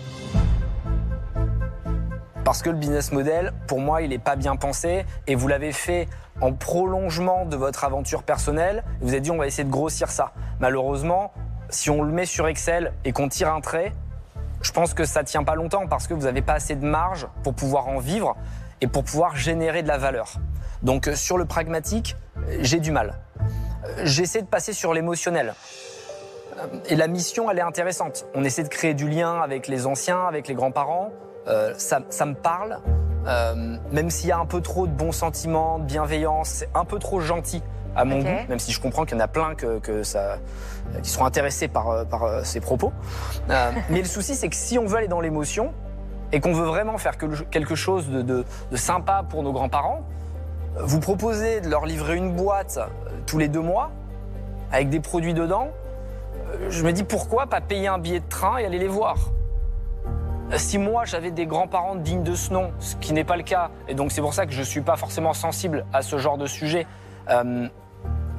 Parce que le business model, pour moi, il n'est pas bien pensé et vous l'avez fait en prolongement de votre aventure personnelle. Vous avez dit, on va essayer de grossir ça. Malheureusement, si on le met sur Excel et qu'on tire un trait, je pense que ça tient pas longtemps parce que vous n'avez pas assez de marge pour pouvoir en vivre et pour pouvoir générer de la valeur. Donc euh, sur le pragmatique, euh, j'ai du mal. Euh, J'essaie de passer sur l'émotionnel. Et la mission, elle est intéressante. On essaie de créer du lien avec les anciens, avec les grands-parents. Ça, me parle. Même s'il y a un peu trop de bons sentiments, de bienveillance, c'est un peu trop gentil à mon goût, même si je comprends qu'il y en a plein que, que ça, qui seront intéressés par, euh, par euh, ces propos. Euh, *laughs* mais le souci, c'est que si on veut aller dans l'émotion et qu'on veut vraiment faire que- quelque chose de, de- de sympa pour nos grands-parents, vous proposez de leur livrer une boîte tous les deux mois avec des produits dedans. Je me dis pourquoi pas payer un billet de train et aller les voir? Si moi j'avais des grands-parents dignes de ce nom, ce qui n'est pas le cas, et donc c'est pour ça que je ne suis pas forcément sensible à ce genre de sujet, euh,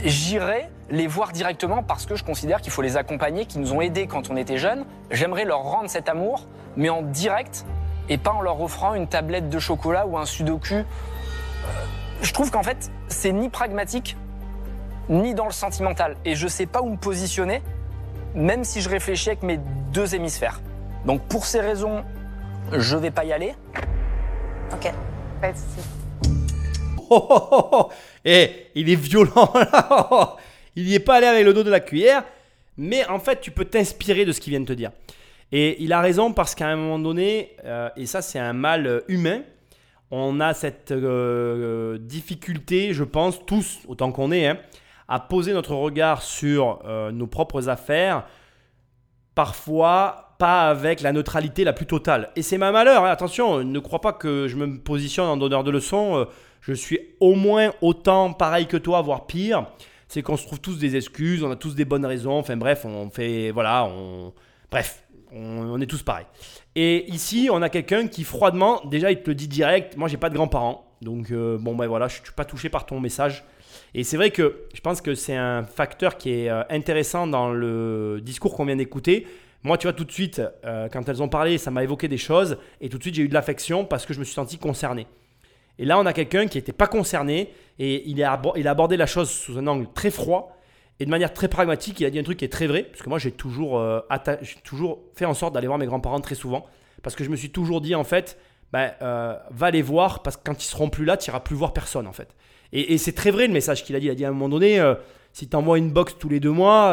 j'irai les voir directement parce que je considère qu'il faut les accompagner, qu'ils nous ont aidés quand on était jeunes. J'aimerais leur rendre cet amour, mais en direct et pas en leur offrant une tablette de chocolat ou un sudoku. Euh, je trouve qu'en fait, c'est ni pragmatique, ni dans le sentimental. Et je sais pas où me positionner, même si je réfléchis avec mes deux hémisphères. Donc pour ces raisons, je vais pas y aller. Ok. Pas de souci. Oh. Eh, il est violent. *laughs* Il n'y est pas allé avec le dos de la cuillère. Mais en fait, tu peux t'inspirer de ce qu'il vient de te dire. Et il a raison parce qu'à un moment donné, euh, et ça c'est un mal euh, humain, on a cette euh, difficulté, je pense, tous, autant qu'on est, hein, à poser notre regard sur nos propres affaires, parfois pas avec la neutralité la plus totale. Et c'est ma malheur, hein. attention, ne crois pas que je me positionne en donneur de leçons, je suis au moins autant pareil que toi, voire pire. C'est qu'on se trouve tous des excuses, on a tous des bonnes raisons, enfin bref, on fait, voilà, on... Bref, on, est tous pareils. Et ici, on a quelqu'un qui froidement, déjà il te le dit direct, moi j'ai pas de grands-parents, donc euh, bon ben voilà, je suis pas touché par ton message. Et c'est vrai que je pense que c'est un facteur qui est euh, intéressant dans le discours qu'on vient d'écouter. Moi, tu vois, tout de suite, euh, quand elles ont parlé, ça m'a évoqué des choses, et tout de suite j'ai eu de l'affection parce que je me suis senti concerné. Et là, on a quelqu'un qui n'était pas concerné et il a, abordé la chose sous un angle très froid et de manière très pragmatique. Il a dit un truc qui est très vrai, parce que moi, j'ai toujours, euh, j'ai toujours fait en sorte d'aller voir mes grands-parents très souvent, parce que je me suis toujours dit, en fait, ben, euh, va les voir, parce que quand ils seront plus là, tu n'iras plus voir personne, en fait. Et, c'est très vrai le message qu'il a dit. Il a dit à un moment donné, euh, si tu envoies une box tous les deux mois,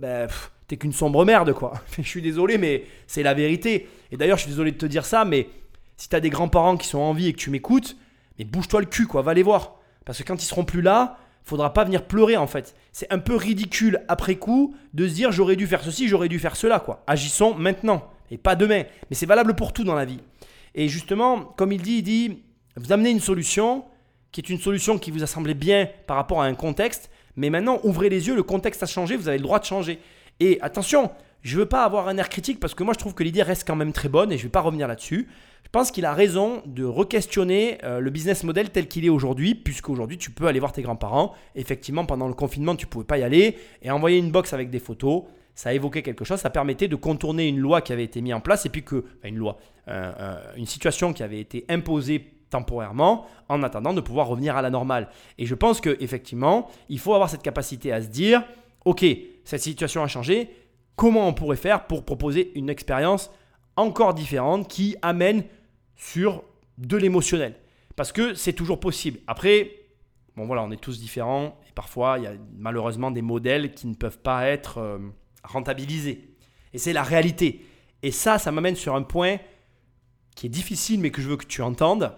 pff, t'es qu'une sombre merde, quoi. *laughs* je suis désolé, mais c'est la vérité. Et d'ailleurs, je suis désolé de te dire ça, mais si tu as des grands-parents qui sont en vie et que tu m'écoutes, mais bouge-toi le cul, quoi, va les voir. Parce que quand ils seront plus là, faudra pas venir pleurer en fait. C'est un peu ridicule après coup de se dire j'aurais dû faire ceci, j'aurais dû faire cela, quoi. Agissons maintenant et pas demain. Mais c'est valable pour tout dans la vie. Et justement, comme il dit, il dit vous amenez une solution qui est une solution qui vous a semblé bien par rapport à un contexte, mais maintenant ouvrez les yeux, le contexte a changé, vous avez le droit de changer. Et attention, je veux pas avoir un air critique parce que moi je trouve que l'idée reste quand même très bonne et je vais pas revenir là-dessus. Je pense qu'il a raison de re-questionner euh, le business model tel qu'il est aujourd'hui, puisqu'aujourd'hui tu peux aller voir tes grands-parents. Effectivement, pendant le confinement, tu pouvais pas y aller et envoyer une box avec des photos. Ça évoquait quelque chose, ça permettait de contourner une loi qui avait été mise en place et puis que, enfin, une loi, euh, euh, une situation qui avait été imposée temporairement en attendant de pouvoir revenir à la normale. Et je pense que effectivement, il faut avoir cette capacité à se dire, ok, cette situation a changé, comment on pourrait faire pour proposer une expérience encore différente qui amène sur de l'émotionnel. Parce que c'est toujours possible. Après, bon voilà, on est tous différents et parfois il y a malheureusement des modèles qui ne peuvent pas être euh, rentabilisés. Et c'est la réalité. Et ça, ça m'amène sur un point qui est difficile mais que je veux que tu entendes.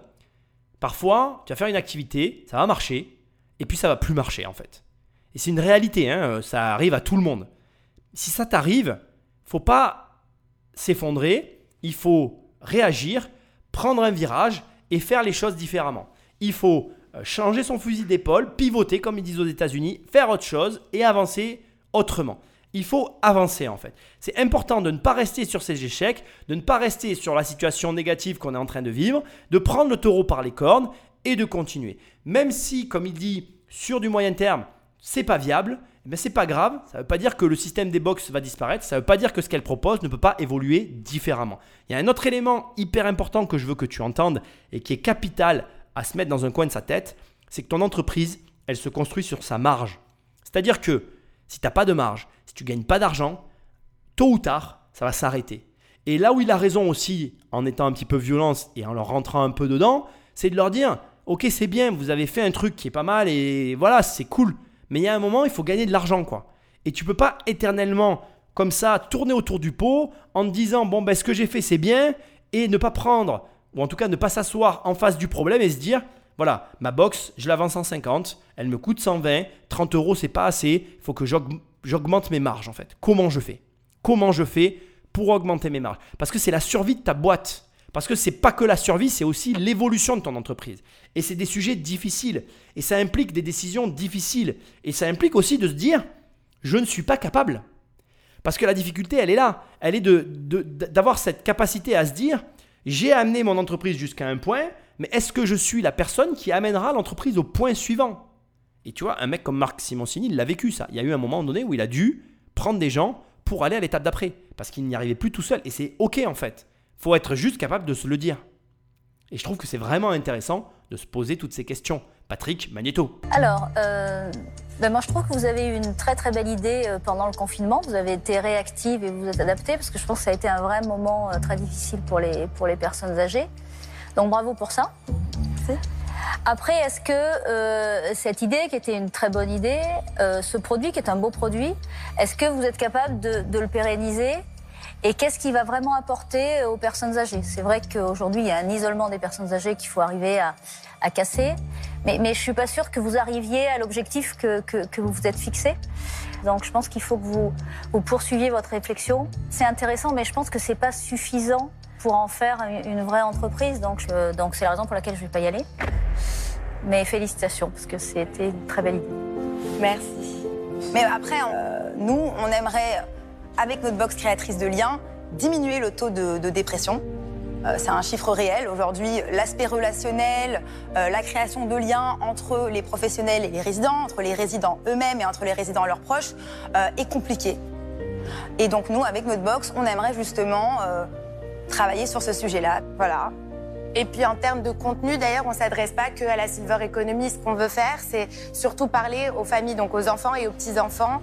Parfois, tu vas faire une activité, ça va marcher, et puis ça va plus marcher en fait. Et c'est une réalité, hein, ça arrive à tout le monde. Si ça t'arrive, faut pas s'effondrer, il faut réagir, prendre un virage et faire les choses différemment. Il faut euh, changer son fusil d'épaule, pivoter comme ils disent aux États-Unis, faire autre chose et avancer autrement. Il faut avancer en fait. C'est important de ne pas rester sur ces échecs, de ne pas rester sur la situation négative qu'on est en train de vivre, de prendre le taureau par les cornes et de continuer. Même si, comme il dit, sur du moyen terme, c'est pas viable, mais c'est pas grave. Ça ne veut pas dire que le système des box va disparaître. Ça ne veut pas dire que ce qu'elle propose ne peut pas évoluer différemment. Il y a un autre élément hyper important que je veux que tu entendes et qui est capital à se mettre dans un coin de sa tête, c'est que ton entreprise, elle se construit sur sa marge. C'est-à-dire que si tu n'as pas de marge, si tu gagnes pas d'argent, tôt ou tard, ça va s'arrêter. Et là où il a raison aussi, en étant un petit peu violent et en leur rentrant un peu dedans, c'est de leur dire, ok c'est bien, vous avez fait un truc qui est pas mal et voilà, c'est cool. Mais il y a un moment, il faut gagner de l'argent quoi. Et tu peux pas éternellement comme ça tourner autour du pot en te disant bon ben ce que j'ai fait c'est bien et ne pas prendre ou en tout cas ne pas s'asseoir en face du problème et se dire voilà, ma box, je la vends 150, elle me coûte 120, 30 euros c'est pas assez, il faut que j'augmente mes marges en fait. Comment je fais? Comment je fais pour augmenter mes marges? Parce que c'est la survie de ta boîte. Parce que c'est pas que la survie, c'est aussi l'évolution de ton entreprise. Et c'est des sujets difficiles. Et ça implique des décisions difficiles. Et ça implique aussi de se dire, je ne suis pas capable. Parce que la difficulté, elle est là. Elle est d'avoir de, cette capacité à se dire, j'ai amené mon entreprise jusqu'à un point, mais est-ce que je suis la personne qui amènera l'entreprise au point suivant? Et tu vois, un mec comme Marc Simoncini, il l'a vécu ça. Il y a eu un moment donné où il a dû prendre des gens pour aller à l'étape d'après. Parce qu'il n'y arrivait plus tout seul. Et c'est OK en fait. Faut être juste capable de se le dire. Et je trouve que c'est vraiment intéressant de se poser toutes ces questions. Patrick Magneto. Alors, euh, ben moi je trouve que vous avez eu une très très belle idée euh, pendant le confinement. Vous avez été réactive et vous vous êtes adaptée parce que je pense que ça a été un vrai moment euh, très difficile pour les, pour les personnes âgées. Donc bravo pour ça. Après, est-ce que cette idée, qui était une très bonne idée, ce produit, qui est un beau produit, est-ce que vous êtes capable de, de le pérenniser et qu'est-ce qui va vraiment apporter aux personnes âgées? C'est vrai qu'aujourd'hui, il y a un isolement des personnes âgées qu'il faut arriver à, casser. Mais, je suis pas sûre que vous arriviez à l'objectif que, vous vous êtes fixé. Donc je pense qu'il faut que vous, poursuiviez votre réflexion. C'est intéressant, mais je pense que c'est pas suffisant pour en faire une vraie entreprise. Donc c'est la raison pour laquelle je vais pas y aller. Mais félicitations, parce que c'était une très belle idée. Merci. Mais après, nous, on aimerait, avec notre box créatrice de liens, diminuer le taux de, dépression. Euh, c'est un chiffre réel. Aujourd'hui, l'aspect relationnel, euh, la création de liens entre les professionnels et les résidents, entre les résidents eux-mêmes et entre les résidents et leurs proches, euh, est compliqué. Et donc nous, avec notre box, on aimerait justement travailler sur ce sujet-là. Voilà. Et puis en termes de contenu, d'ailleurs, on ne s'adresse pas que la silver economy. Ce qu'on veut faire, c'est surtout parler aux familles, donc aux enfants et aux petits-enfants,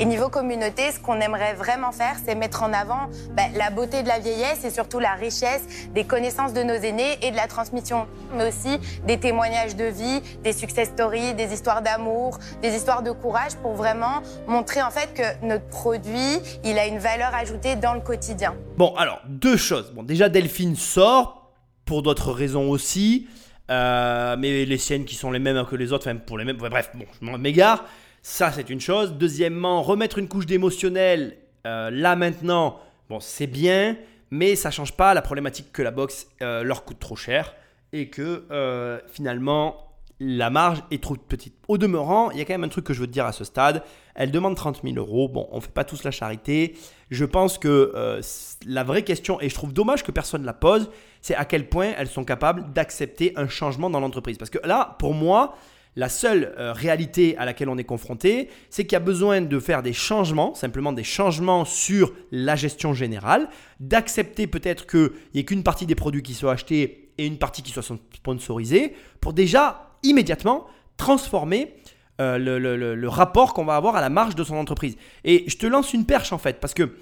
et niveau communauté, ce qu'on aimerait vraiment faire, c'est mettre en avant ben, la beauté de la vieillesse et surtout la richesse des connaissances de nos aînés et de la transmission, mais aussi des témoignages de vie, des success stories, des histoires d'amour, des histoires de courage pour vraiment montrer en fait que notre produit, il a une valeur ajoutée dans le quotidien. Bon, alors, deux choses. Bon, déjà, Delphine sort, pour d'autres raisons aussi. Euh, mais les siennes qui sont les mêmes que les autres, enfin pour les mêmes, bref, bon, je m'égare. Ça, c'est une chose. Deuxièmement, remettre une couche d'émotionnel euh, là maintenant, bon, c'est bien, mais ça change pas la problématique que la boxe euh, leur coûte trop cher et que euh, finalement la marge est trop petite. Au demeurant, il y a quand même un truc que je veux te dire à ce stade. Elle demande 30 000 euros. Bon, on ne fait pas tous la charité. Je pense que la vraie question, et je trouve dommage que personne ne la pose, c'est à quel point elles sont capables d'accepter un changement dans l'entreprise. Parce que là, pour moi, la seule euh, réalité à laquelle on est confronté, c'est qu'il y a besoin de faire des changements, simplement des changements sur la gestion générale, d'accepter peut-être qu'il n'y ait qu'une partie des produits qui soient achetés et une partie qui soit sponsorisée, pour déjà immédiatement transformer euh, le, rapport qu'on va avoir à la marge de son entreprise. Et je te lance une perche en fait, parce que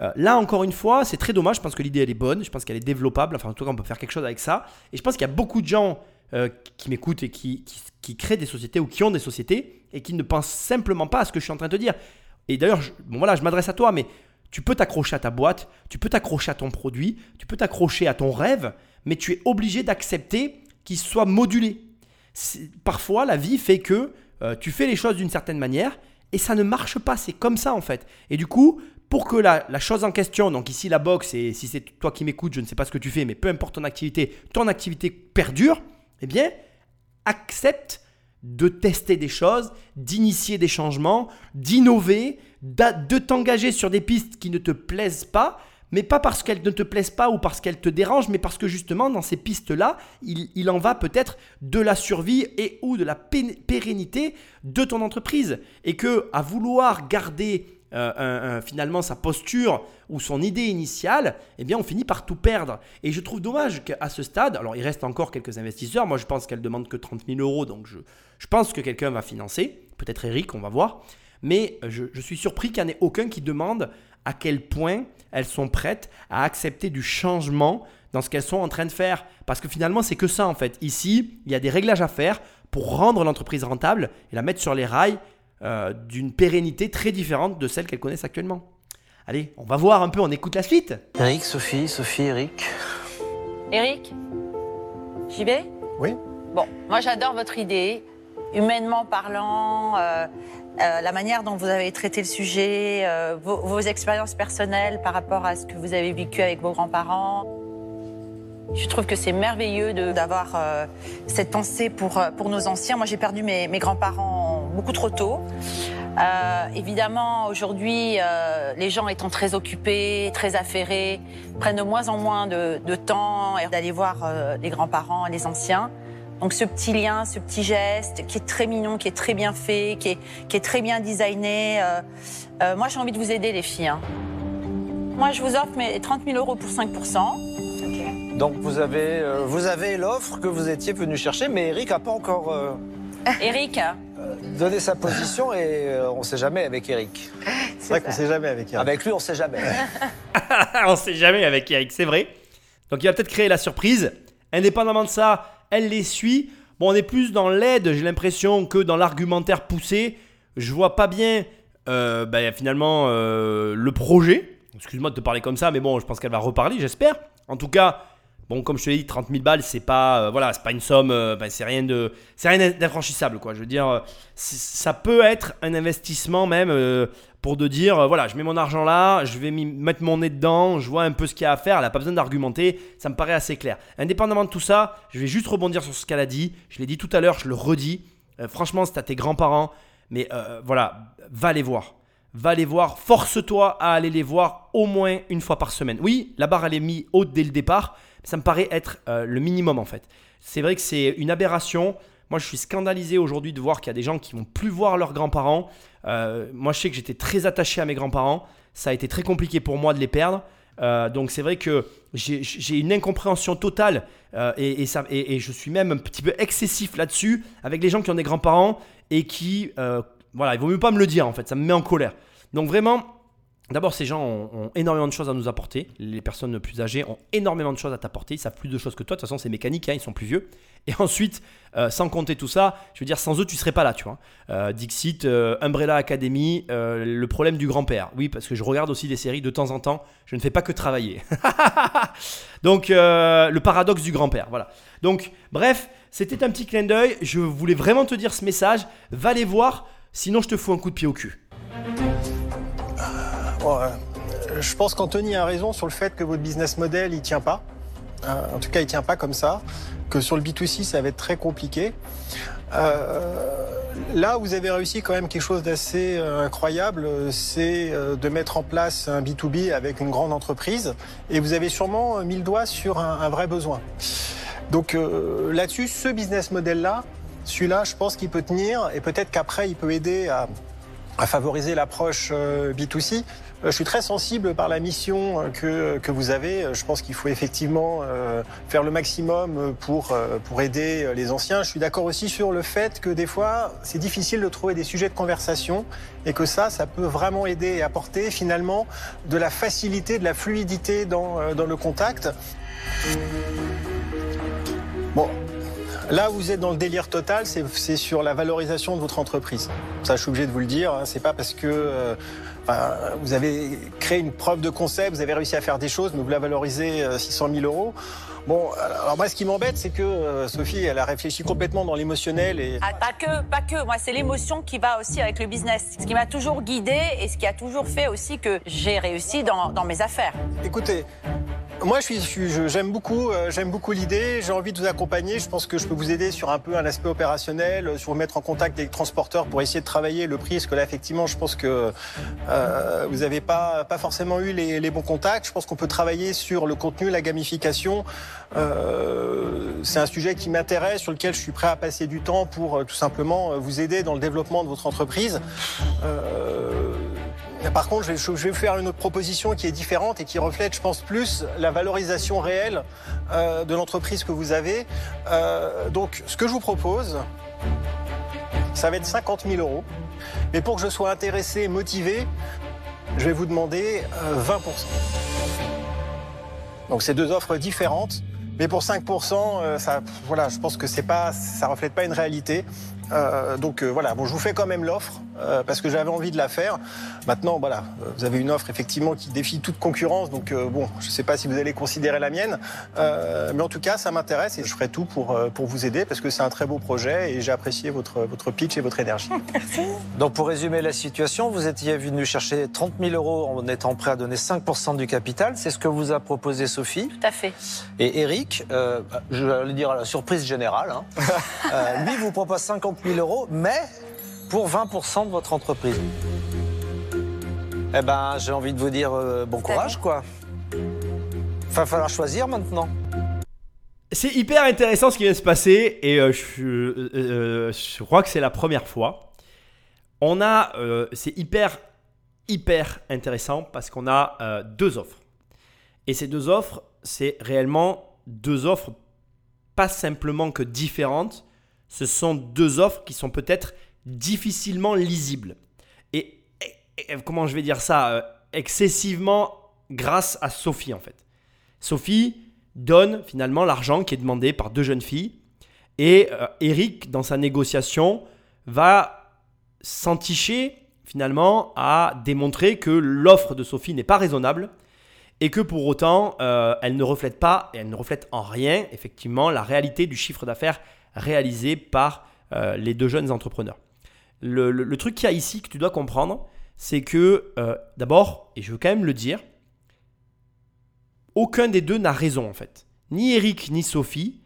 euh, là, encore une fois, c'est très dommage. Je pense que l'idée, elle est bonne. Je pense qu'elle est développable. Enfin, en tout cas, on peut faire quelque chose avec ça. Et je pense qu'il y a beaucoup de gens qui m'écoutent et qui, qui créent des sociétés ou qui ont des sociétés et qui ne pensent simplement pas à ce que je suis en train de te dire. Et d'ailleurs, bon voilà, je m'adresse à toi, mais tu peux t'accrocher à ta boîte, tu peux t'accrocher à ton produit, tu peux t'accrocher à ton rêve, mais tu es obligé d'accepter qu'il soit modulé. Parfois, la vie fait que euh, tu fais les choses d'une certaine manière et ça ne marche pas. C'est comme ça en fait. Et du coup, pour que la, la, chose en question, donc ici la boxe, et si c'est toi qui m'écoutes, je ne sais pas ce que tu fais, mais peu importe ton activité, ton activité perdure, eh bien, accepte de tester des choses, d'initier des changements, d'innover, de t'engager sur des pistes qui ne te plaisent pas, mais pas parce qu'elles ne te plaisent pas ou parce qu'elles te dérangent, mais parce que justement dans ces pistes-là, il, en va peut-être de la survie et ou de la pé- pérennité de ton entreprise. Et que à vouloir garder euh, finalement sa posture ou son idée initiale, eh bien on finit par tout perdre. Et je trouve dommage qu'à ce stade, alors il reste encore quelques investisseurs, moi je pense qu'elle demande que 30 000 euros, donc je, je pense que quelqu'un va financer, peut-être Eric, on va voir, mais je, je suis surpris qu'il n'y en ait aucun qui demande à quel point elles sont prêtes à accepter du changement dans ce qu'elles sont en train de faire. Parce que finalement, c'est que ça en fait. Ici, il y a des réglages à faire pour rendre l'entreprise rentable et la mettre sur les rails euh, d'une pérennité très différente de celle qu'elles connaissent actuellement. Allez, on va voir un peu, on écoute la suite. Eric, Sophie, Sophie, Eric. Eric J'y vais Oui. Bon, moi j'adore votre idée, humainement parlant, euh, euh, la manière dont vous avez traité le sujet, euh, vos, vos expériences personnelles par rapport à ce que vous avez vécu avec vos grands-parents. Je trouve que c'est merveilleux d'avoir euh, cette pensée pour, euh, pour nos anciens. Moi j'ai perdu mes, mes grands-parents beaucoup trop tôt. Euh, évidemment, aujourd'hui, les gens étant très occupés, très affairés, prennent de moins en moins de, temps d'aller voir les grands-parents, les anciens. Donc ce petit lien, ce petit geste qui est très mignon, qui est très bien fait, qui est, qui est très bien designé. moi, j'ai envie de vous aider, les filles. hein. Moi, je vous offre mes 30 000 euros pour 5 Donc vous avez, euh, vous avez l'offre que vous étiez venu chercher, mais Eric n'a pas encore euh, *laughs* Eric, donné sa position et euh, on ne sait jamais avec Eric. C'est vrai qu'on sait jamais avec Eric. Avec lui, on ne sait jamais. *laughs* on sait jamais avec Eric, c'est vrai. Donc il va peut-être créer la surprise. Indépendamment de ça, elle les suit. Bon, on est plus dans l'aide, j'ai l'impression, que dans l'argumentaire poussé. Je vois pas bien, euh, ben, finalement, euh, le projet. Excuse-moi de te parler comme ça, mais bon, je pense qu'elle va reparler, j'espère. En tout cas, bon, comme je te l'ai dit, 30 000 balles, c'est pas, euh, voilà, pas une somme, euh, ben, c'est rien de, c'est rien d'infranchissable, quoi. Je veux dire, euh, ça peut être un investissement même euh, pour de dire, voilà, je mets mon argent là, je vais mettre mon nez dedans, je vois un peu ce qu'il y a à faire, elle n'a pas besoin d'argumenter, ça me paraît assez clair. Indépendamment de tout ça, je vais juste rebondir sur ce qu'elle a dit, je l'ai dit tout à l'heure, je le redis, franchement, c'est à tes grands-parents, mais voilà, va les voir. Va les voir, force-toi à aller les voir au moins une fois par semaine. Oui, la barre elle est mise haute dès le départ, ça me paraît être euh, le minimum en fait. C'est vrai que c'est une aberration. Moi, je suis scandalisé aujourd'hui de voir qu'il y a des gens qui vont plus voir leurs grands-parents. Euh, moi, je sais que j'étais très attaché à mes grands-parents. Ça a été très compliqué pour moi de les perdre. Euh, donc, c'est vrai que j'ai- une incompréhension totale et, je suis même un petit peu excessif là-dessus avec les gens qui ont des grands-parents et qui, voilà, il vaut mieux pas me le dire en fait. Ça me met en colère. Donc, vraiment, D'abord, ces gens ont, énormément de choses à nous apporter. Les personnes plus âgées ont énormément de choses à t'apporter. Ils savent plus de choses que toi. De toute façon, c'est mécanique, hein, ils sont plus vieux. Et *laughs* ensuite, euh, sans compter tout ça, je veux dire, sans eux, tu serais pas là, tu vois. Euh, Dixit, euh, Umbrella Academy, le problème du grand-père. Oui, parce que je regarde aussi des séries de temps en temps. Je ne fais pas que travailler. *laughs* Donc, le paradoxe du grand-père. Voilà. Donc, bref, c'était un petit clin d'œil. Je voulais vraiment te dire ce message. Va les voir, sinon je te fous un coup de pied au cul. Bon, euh, je pense qu'Anthony a raison sur le fait que votre business model, il tient pas. Euh, en tout cas, il tient pas comme ça. Que sur le B2C, ça va être très compliqué. Euh, là, vous avez réussi quand même quelque chose d'assez euh, incroyable, c'est de mettre en place un B2B avec une grande entreprise. Et vous avez sûrement mis le doigt sur un, vrai besoin. Donc là-dessus, ce business model-là, celui-là, je pense qu'il peut tenir et peut-être qu'après, il peut aider à, favoriser l'approche euh, B2C. Euh, je suis très sensible par la mission euh, que, que vous avez. Euh, Je pense qu'il faut effectivement euh, faire le maximum euh, pour, euh, pour aider euh, les anciens. Je suis d'accord aussi sur le fait que des fois, c'est difficile de trouver des sujets de conversation et que ça, ça peut vraiment aider et apporter finalement de la facilité, de la fluidité dans, euh, dans le contact. Bon, Là, vous êtes dans le délire total, c'est c'est sur la valorisation de votre entreprise. Ça, je suis obligé de vous le dire. hein. C'est pas parce que euh, enfin, vous avez créé une preuve de concept, vous avez réussi à faire des choses, mais vous la valorisez euh, 600 000 euros. Bon, alors moi, ce qui m'embête, c'est que euh, Sophie, elle a réfléchi complètement dans l'émotionnel et Ah, pas que, pas que. Moi, c'est l'émotion qui va aussi avec le business. Ce qui m'a toujours guidée et ce qui a toujours fait aussi que j'ai réussi dans, dans mes affaires. Écoutez, Moi, je suis, je j'aime beaucoup, euh, j'aime beaucoup l'idée. J'ai envie de vous accompagner. Je pense que je peux vous aider sur un peu un aspect opérationnel, euh, sur mettre en contact avec les transporteurs pour essayer de travailler le prix. Parce que là, effectivement, je pense que euh, vous n'avez pas, pas forcément eu les, les bons contacts. Je pense qu'on peut travailler sur le contenu, la gamification. Euh, c'est un sujet qui m'intéresse, sur lequel je suis prêt à passer du temps pour euh, tout simplement euh, vous aider dans le développement de votre entreprise. Par contre, je vais, faire une autre proposition qui est différente et qui reflète, je pense, plus la valorisation réelle euh, de l'entreprise que vous avez. Euh, donc, ce que je vous propose, ça va être 50 000 euros. Mais pour que je sois intéressé, motivé, je vais vous demander euh, 20% Donc, c'est deux offres différentes. Mais pour 5%, euh, voilà, je pense que c'est pas, ça reflète pas une réalité. Euh, donc euh, voilà, bon, je vous fais quand même l'offre euh, parce que j'avais envie de la faire. Maintenant, voilà, vous avez une offre effectivement qui défie toute concurrence. Donc euh, bon, je ne sais pas si vous allez considérer la mienne, Euh, mais en tout cas, ça m'intéresse et je ferai tout pour pour vous aider parce que c'est un très beau projet et j'ai apprécié votre votre pitch et votre énergie. *laughs* Donc pour résumer la situation, vous étiez venu chercher 30 000 euros en étant prêt à donner 5% du capital. C'est ce que vous a proposé Sophie. Tout à fait. Et Eric, euh, je vais dire à la surprise générale, hein, *laughs* euh, lui vous propose 50 000 euros, mais pour 20% de votre entreprise. Eh ben, j'ai envie de vous dire euh, bon courage, quoi. Va falloir choisir maintenant. C'est hyper intéressant ce qui vient de se passer et euh, je, euh, euh, je crois que c'est la première fois. On a, euh, c'est hyper, hyper intéressant parce qu'on a euh, deux offres. Et ces deux offres, c'est réellement deux offres pas simplement que différentes, ce sont deux offres qui sont peut-être difficilement lisibles. Et, comment je vais dire ça euh, Excessivement grâce à Sophie en fait. Sophie donne finalement l'argent qui est demandé par deux jeunes filles. Et euh, Eric, dans sa négociation, va s'enticher finalement à démontrer que l'offre de Sophie n'est pas raisonnable et que pour autant, euh, elle ne reflète pas, et elle ne reflète en rien, effectivement, la réalité du chiffre d'affaires réalisé par euh, les deux jeunes entrepreneurs. Le, truc qu'il y a ici que tu dois comprendre, c'est que, euh, d'abord, et je veux quand même le dire, aucun des deux n'a raison en fait. Ni Eric ni Sophie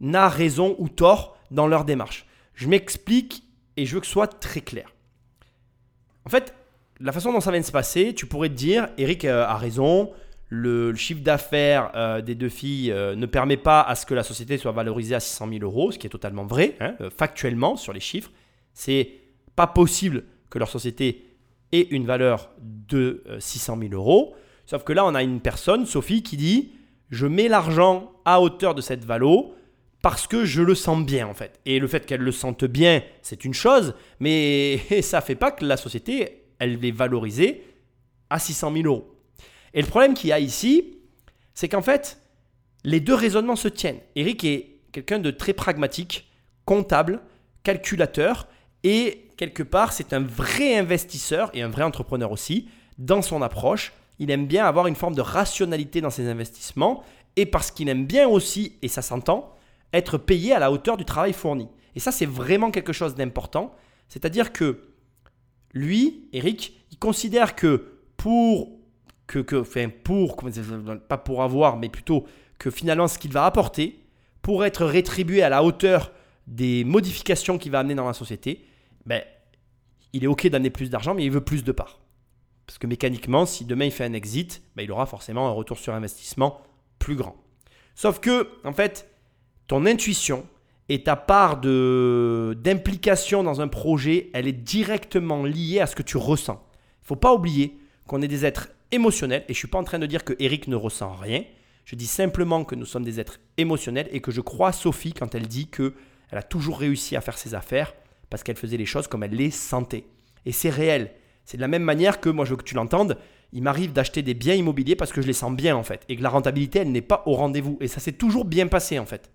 n'a raison ou tort dans leur démarche. Je m'explique et je veux que ce soit très clair. En fait, la façon dont ça vient de se passer, tu pourrais te dire, Eric euh, a raison, le, chiffre d'affaires euh, des deux filles euh, ne permet pas à ce que la société soit valorisée à 600 000 euros, ce qui est totalement vrai, hein, euh, factuellement sur les chiffres. C'est pas possible que leur société ait une valeur de euh, 600 000 euros. Sauf que là, on a une personne, Sophie, qui dit Je mets l'argent à hauteur de cette valo parce que je le sens bien, en fait. Et le fait qu'elle le sente bien, c'est une chose, mais *laughs* ça fait pas que la société, elle est valorisée à 600 000 euros. Et le problème qu'il y a ici, c'est qu'en fait, les deux raisonnements se tiennent. Eric est quelqu'un de très pragmatique, comptable, calculateur, et quelque part, c'est un vrai investisseur et un vrai entrepreneur aussi dans son approche. Il aime bien avoir une forme de rationalité dans ses investissements, et parce qu'il aime bien aussi, et ça s'entend, être payé à la hauteur du travail fourni. Et ça, c'est vraiment quelque chose d'important. C'est-à-dire que lui, Eric, il considère que pour que, que enfin pour, pas pour avoir, mais plutôt que finalement ce qu'il va apporter pour être rétribué à la hauteur des modifications qu'il va amener dans la société, ben, il est ok d'amener plus d'argent, mais il veut plus de parts. Parce que mécaniquement, si demain il fait un exit, ben, il aura forcément un retour sur investissement plus grand. Sauf que, en fait, ton intuition et ta part d'implication dans un projet, elle est directement liée à ce que tu ressens. Il faut pas oublier qu'on est des êtres émotionnels et je suis pas en train de dire que Eric ne ressent rien. Je dis simplement que nous sommes des êtres émotionnels et que je crois Sophie quand elle dit que elle a toujours réussi à faire ses affaires parce qu'elle faisait les choses comme elle les sentait. Et c'est réel. C'est de la même manière que moi je veux que tu l'entendes, il m'arrive d'acheter des biens immobiliers parce que je les sens bien en fait et que la rentabilité elle n'est pas au rendez-vous et ça s'est toujours bien passé en fait.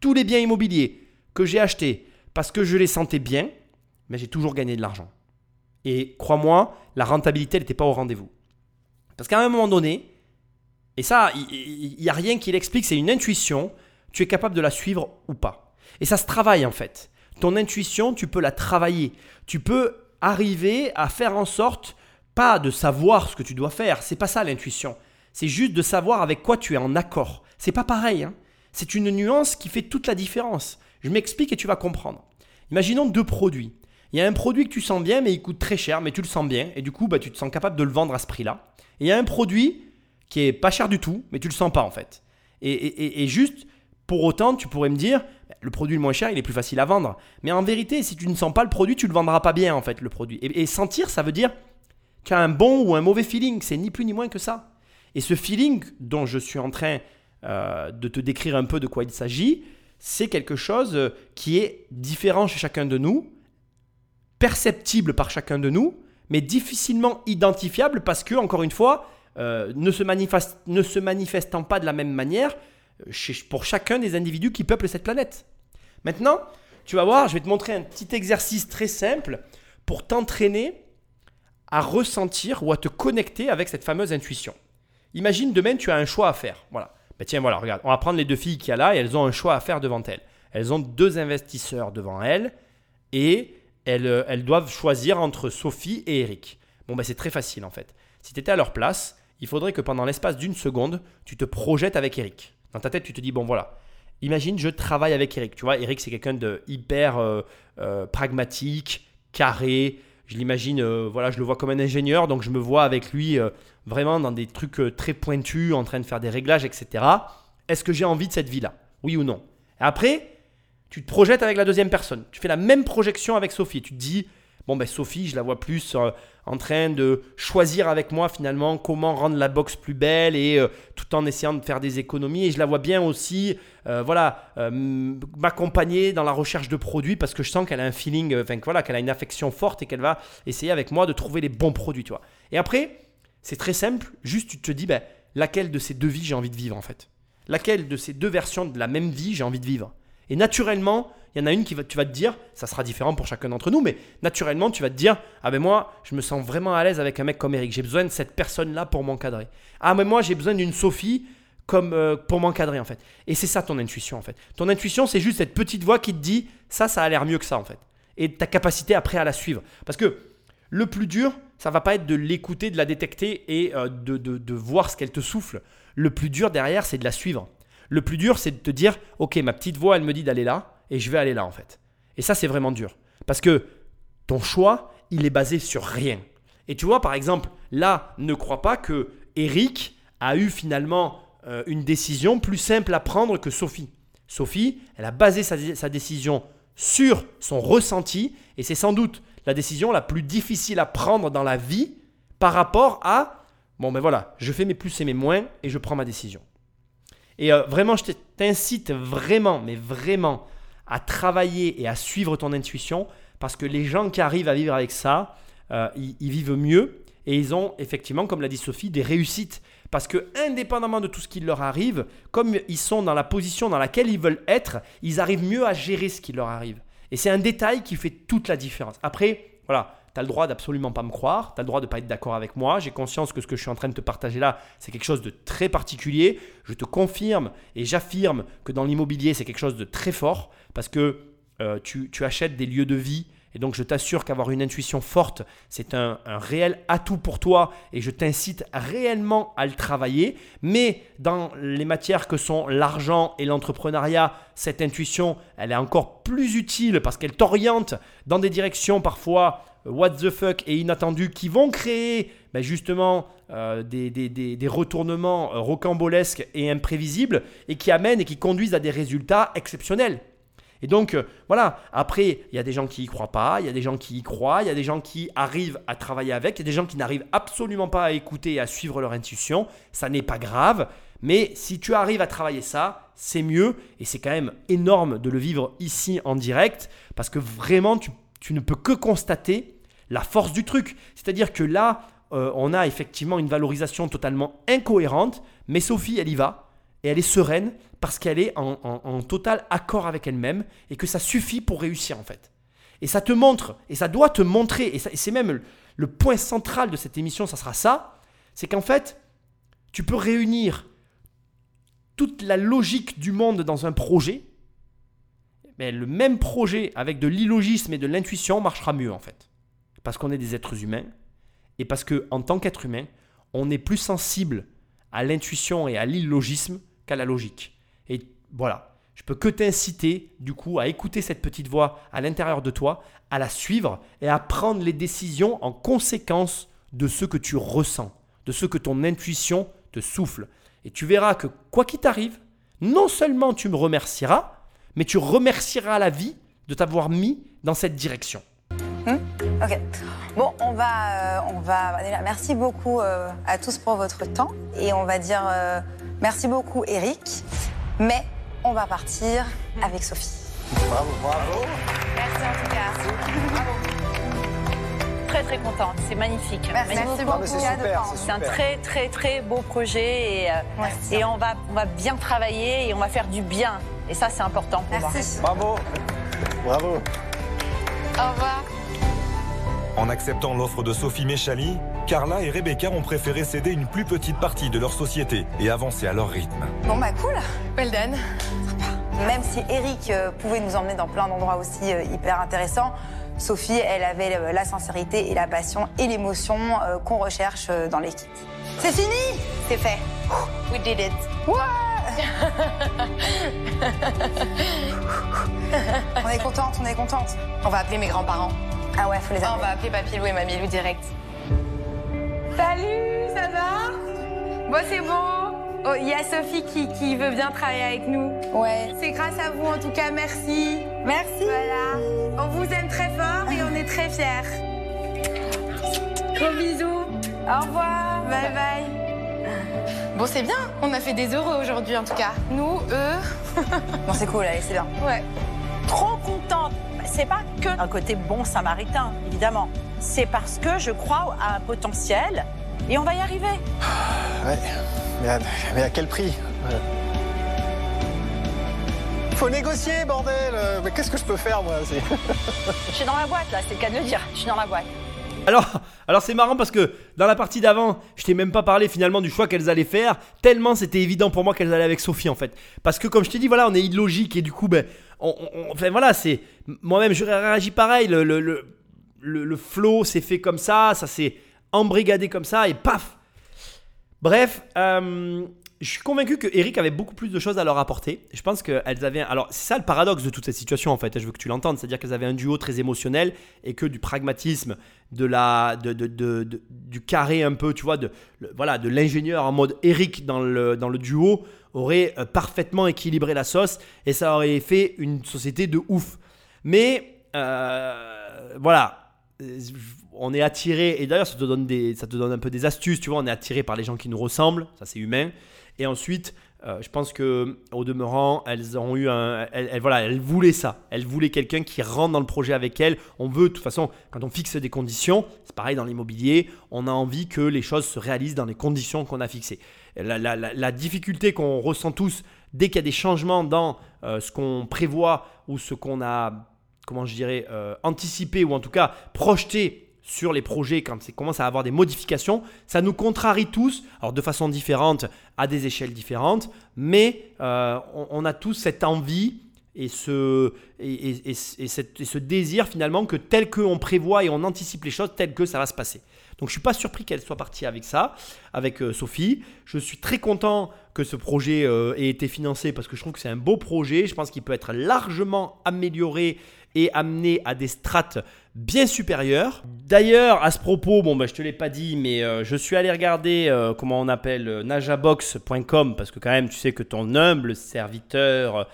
Tous les biens immobiliers que j'ai achetés parce que je les sentais bien, mais j'ai toujours gagné de l'argent. Et crois-moi, la rentabilité n'était pas au rendez-vous. Parce qu'à un moment donné, et ça, il n'y a rien qui l'explique, c'est une intuition, tu es capable de la suivre ou pas. Et ça se travaille en fait. Ton intuition, tu peux la travailler. Tu peux arriver à faire en sorte, pas de savoir ce que tu dois faire, c'est pas ça l'intuition. C'est juste de savoir avec quoi tu es en accord. C'est pas pareil. hein. C'est une nuance qui fait toute la différence. Je m'explique et tu vas comprendre. Imaginons deux produits. Il y a un produit que tu sens bien, mais il coûte très cher, mais tu le sens bien, et du coup, bah, tu te sens capable de le vendre à ce prix-là. Il y a un produit qui est pas cher du tout, mais tu le sens pas en fait. Et, et- juste, pour autant, tu pourrais me dire, bah, le produit le moins cher, il est plus facile à vendre. Mais en vérité, si tu ne sens pas le produit, tu le vendras pas bien en fait, le produit. Et, et sentir, ça veut dire tu as un bon ou un mauvais feeling. C'est ni plus ni moins que ça. Et ce feeling dont je suis en train euh, de te décrire un peu de quoi il s'agit, c'est quelque chose euh, qui est différent chez chacun de nous, perceptible par chacun de nous, mais difficilement identifiable parce que, encore une fois, euh, ne, se manifestant pas de la même manière euh, pour chacun des individus qui peuplent cette planète. Maintenant, tu vas voir, je vais te montrer un petit exercice très simple pour t'entraîner à ressentir ou à te connecter avec cette fameuse intuition. Imagine demain tu as un choix à faire. Voilà. Ben tiens, voilà, regarde, on va prendre les deux filles qu'il y a là et elles ont un choix à faire devant elles. Elles ont deux investisseurs devant elles et elles, euh, elles doivent choisir entre Sophie et Eric. Bon, ben c'est très facile en fait. Si tu étais à leur place, il faudrait que pendant l'espace d'une seconde, tu te projettes avec Eric. Dans ta tête, tu te dis, bon voilà, imagine je travaille avec Eric. Tu vois, Eric c'est quelqu'un de hyper euh, euh, pragmatique, carré. Je l'imagine, voilà, je le vois comme un ingénieur, donc je me vois avec lui vraiment dans des trucs très pointus, en train de faire des réglages, etc. Est-ce que j'ai envie de cette vie-là? Oui ou non? Et après, tu te projettes avec la deuxième personne. Tu fais la même projection avec Sophie. Tu te dis, bon ben Sophie, je la vois plus euh, en train de choisir avec moi finalement comment rendre la box plus belle et euh, tout en essayant de faire des économies. Et je la vois bien aussi, euh, voilà, m'accompagner dans la recherche de produits parce que je sens qu'elle a un feeling, enfin voilà, qu'elle a une affection forte et qu'elle va essayer avec moi de trouver les bons produits, tu. Et après, c'est très simple. Juste, tu te dis, ben, laquelle de ces deux vies j'ai envie de vivre en fait? Laquelle de ces deux versions de la même vie j'ai envie de vivre? Et naturellement, il y en a une qui va, te dire, ça sera différent pour chacun d'entre nous, mais naturellement, tu vas te dire, ah ben moi, je me sens vraiment à l'aise avec un mec comme Eric. J'ai besoin de cette personne-là pour m'encadrer. Ah mais moi, j'ai besoin d'une Sophie comme euh, pour m'encadrer en fait. Et c'est ça ton intuition en fait. Ton intuition, c'est juste cette petite voix qui te dit, ça, ça a l'air mieux que ça en fait. Et ta capacité après à la suivre. Parce que le plus dur, ça va pas être de l'écouter, de la détecter et euh, de voir ce qu'elle te souffle. Le plus dur derrière, c'est de la suivre. Le plus dur, c'est de te dire, ok, ma petite voix, elle me dit d'aller là, et je vais aller là en fait. Et ça, c'est vraiment dur. Parce que ton choix, il est basé sur rien. Et tu vois, par exemple, là, ne crois pas que Eric a eu finalement euh, une décision plus simple à prendre que Sophie. Sophie, elle a basé sa, sa décision sur son ressenti, et c'est sans doute la décision la plus difficile à prendre dans la vie par rapport à, bon ben voilà, je fais mes plus et mes moins, et je prends ma décision. Et euh, vraiment, je t'incite vraiment, mais vraiment, à travailler et à suivre ton intuition, parce que les gens qui arrivent à vivre avec ça, euh, ils, ils vivent mieux et ils ont effectivement, comme l'a dit Sophie, des réussites. Parce que indépendamment de tout ce qui leur arrive, comme ils sont dans la position dans laquelle ils veulent être, ils arrivent mieux à gérer ce qui leur arrive. Et c'est un détail qui fait toute la différence. Après, voilà, tu as le droit d'absolument pas me croire, tu as le droit de pas être d'accord avec moi. J'ai conscience que ce que je suis en train de te partager là, c'est quelque chose de très particulier. Je te confirme et j'affirme que dans l'immobilier, c'est quelque chose de très fort parce que euh, tu, tu achètes des lieux de vie. Et donc, je t'assure qu'avoir une intuition forte, c'est un, réel atout pour toi et je t'incite réellement à le travailler. Mais dans les matières que sont l'argent et l'entrepreneuriat, cette intuition, elle est encore plus utile parce qu'elle t'oriente dans des directions parfois what the fuck et inattendues qui vont créer ben, justement euh, des, des- des- des retournements euh, rocambolesques et imprévisibles et qui amènent et qui conduisent à des résultats exceptionnels. Et donc, euh, voilà, après, il y a des gens qui y croient pas, il y a des gens qui y croient, il y a des gens qui arrivent à travailler avec, il y a des gens qui n'arrivent absolument pas à écouter et à suivre leur intuition. Ça n'est pas grave, mais si tu arrives à travailler ça, c'est mieux et c'est quand même énorme de le vivre ici en direct parce que vraiment, tu, tu ne peux que constater la force du truc. C'est-à-dire que là, euh, on a effectivement une valorisation totalement incohérente, mais Sophie, elle y va et elle est sereine parce qu'elle est en, total accord avec elle-même et que ça suffit pour réussir en fait. Et ça te montre, et ça doit te montrer, et c'est même le, le point central de cette émission, ça sera ça, c'est qu'en fait, tu peux réunir toute la logique du monde dans un projet, mais le même projet avec de l'illogisme et de l'intuition marchera mieux en fait. Parce qu'on est des êtres humains, et parce que en tant qu'être humain, on est plus sensible à l'intuition et à l'illogisme qu'à la logique. Et voilà, je peux que t'inciter du coup à écouter cette petite voix à l'intérieur de toi, à la suivre et à prendre les décisions en conséquence de ce que tu ressens, de ce que ton intuition te souffle. Et tu verras que quoi qu'il t'arrive, non seulement tu me remercieras, mais tu remercieras la vie de t'avoir mis dans cette direction. Ok. Bon, on va, euh, on va déjà, merci beaucoup euh, à tous pour votre temps et on va dire euh, merci beaucoup Eric, mais on va partir avec Sophie. Bravo, bravo. Merci en tout cas. Très très contente, c'est magnifique. Merci, Magnifique. beaucoup. C'est super, c'est C'est un très très très beau projet et, Merci. et on, va, on va bien travailler et on va faire du bien. Et ça c'est important pour moi. Merci. Bravo. Bravo. Au revoir. En acceptant l'offre de Sophie Méchali, Carla et Rebecca ont préféré céder une plus petite partie de leur société et avancer à leur rythme. Bon bah cool. Well done. Même si Eric euh, pouvait nous emmener dans plein d'endroits aussi euh, hyper intéressants, Sophie, elle avait euh, la sincérité et la passion et l'émotion qu'on recherche dans l'équipe. C'est fini C'est fait. We did it. *laughs* On est contente, on est contente. On va appeler mes grands-parents. Ah ouais, faut les Ah, on appeler. va appeler Papy Lou et Mamie Lou direct. Salut, ça va? Bon, c'est bon. Oh, Il y a Sophie qui, qui veut bien travailler avec nous. Ouais. C'est grâce à vous, en tout cas, merci. Merci. Voilà. On vous aime très fort et on est très fiers. Gros bisous. Au revoir. Bye bye. Bon, c'est bien. On a fait des heureux aujourd'hui, en tout cas. Nous, eux. *laughs* Bon, c'est cool, allez, c'est bien. Ouais. Trop contente. C'est pas que un côté bon samaritain, évidemment. C'est parce que je crois à un potentiel et on va y arriver. *sighs* Ouais. Mais à, mais à quel prix? Faut négocier, bordel Mais qu'est-ce que je peux faire, moi c'est- *laughs* Je suis dans la boîte là, c'est le cas de le dire. Je suis dans la boîte. Alors, alors c'est marrant parce que dans la partie d'avant, je t'ai même pas parlé finalement du choix qu'elles allaient faire, tellement c'était évident pour moi qu'elles allaient avec Sophie en fait. Parce que comme je t'ai dit, voilà, on est illogique et du coup, ben, enfin voilà, c'est moi-même je réagis pareil. Le, le, le, le- le flow s'est fait comme ça, ça s'est embrigadé comme ça et paf. Bref, euh, je suis convaincu que Eric avait beaucoup plus de choses à leur apporter. Je pense qu'elles avaient. Alors, c'est ça le paradoxe de toute cette situation en fait. Je veux que tu l'entendes. C'est-à-dire qu'elles avaient un duo très émotionnel et que du pragmatisme, de la, de, de- de- du carré un peu, tu vois, de, voilà, de l'ingénieur en mode Eric dans le, dans le duo aurait euh, parfaitement équilibré la sauce et ça aurait fait une société de ouf. Mais euh, voilà, Euh, on est attiré, et d'ailleurs ça te, donne ça te donne un peu des astuces, tu vois, on est attiré par les gens qui nous ressemblent, ça c'est humain. Et ensuite, euh, je pense que au demeurant, elles ont eu un, elles, voilà, elles voulaient ça, elles voulaient quelqu'un qui rentre dans le projet avec elles. On veut, de toute façon, quand on fixe des conditions, c'est pareil dans l'immobilier, on a envie que les choses se réalisent dans les conditions qu'on a fixées. La difficulté qu'on ressent tous dès qu'il y a des changements dans euh, ce qu'on prévoit ou ce qu'on a comment je dirais, euh, anticipé ou en tout cas projeté sur les projets quand ça commence à avoir des modifications, ça nous contrarie tous, alors de façon différente, à des échelles différentes, mais euh, on, a tous cette envie et ce, et, et- et- ce désir finalement que tel qu'on prévoit et on anticipe les choses, tel que ça va se passer. Donc je suis pas surpris qu'elle soit partie avec ça, avec euh, Sophie. Je suis très content que ce projet euh, ait été financé parce que je trouve que c'est un beau projet. Je pense qu'il peut être largement amélioré et amené à des strates bien supérieures. D'ailleurs, à ce propos, bon, bah, je te l'ai pas dit, mais euh, je suis allé regarder euh, comment on appelle euh, najabox.com parce que quand même, tu sais que ton humble serviteur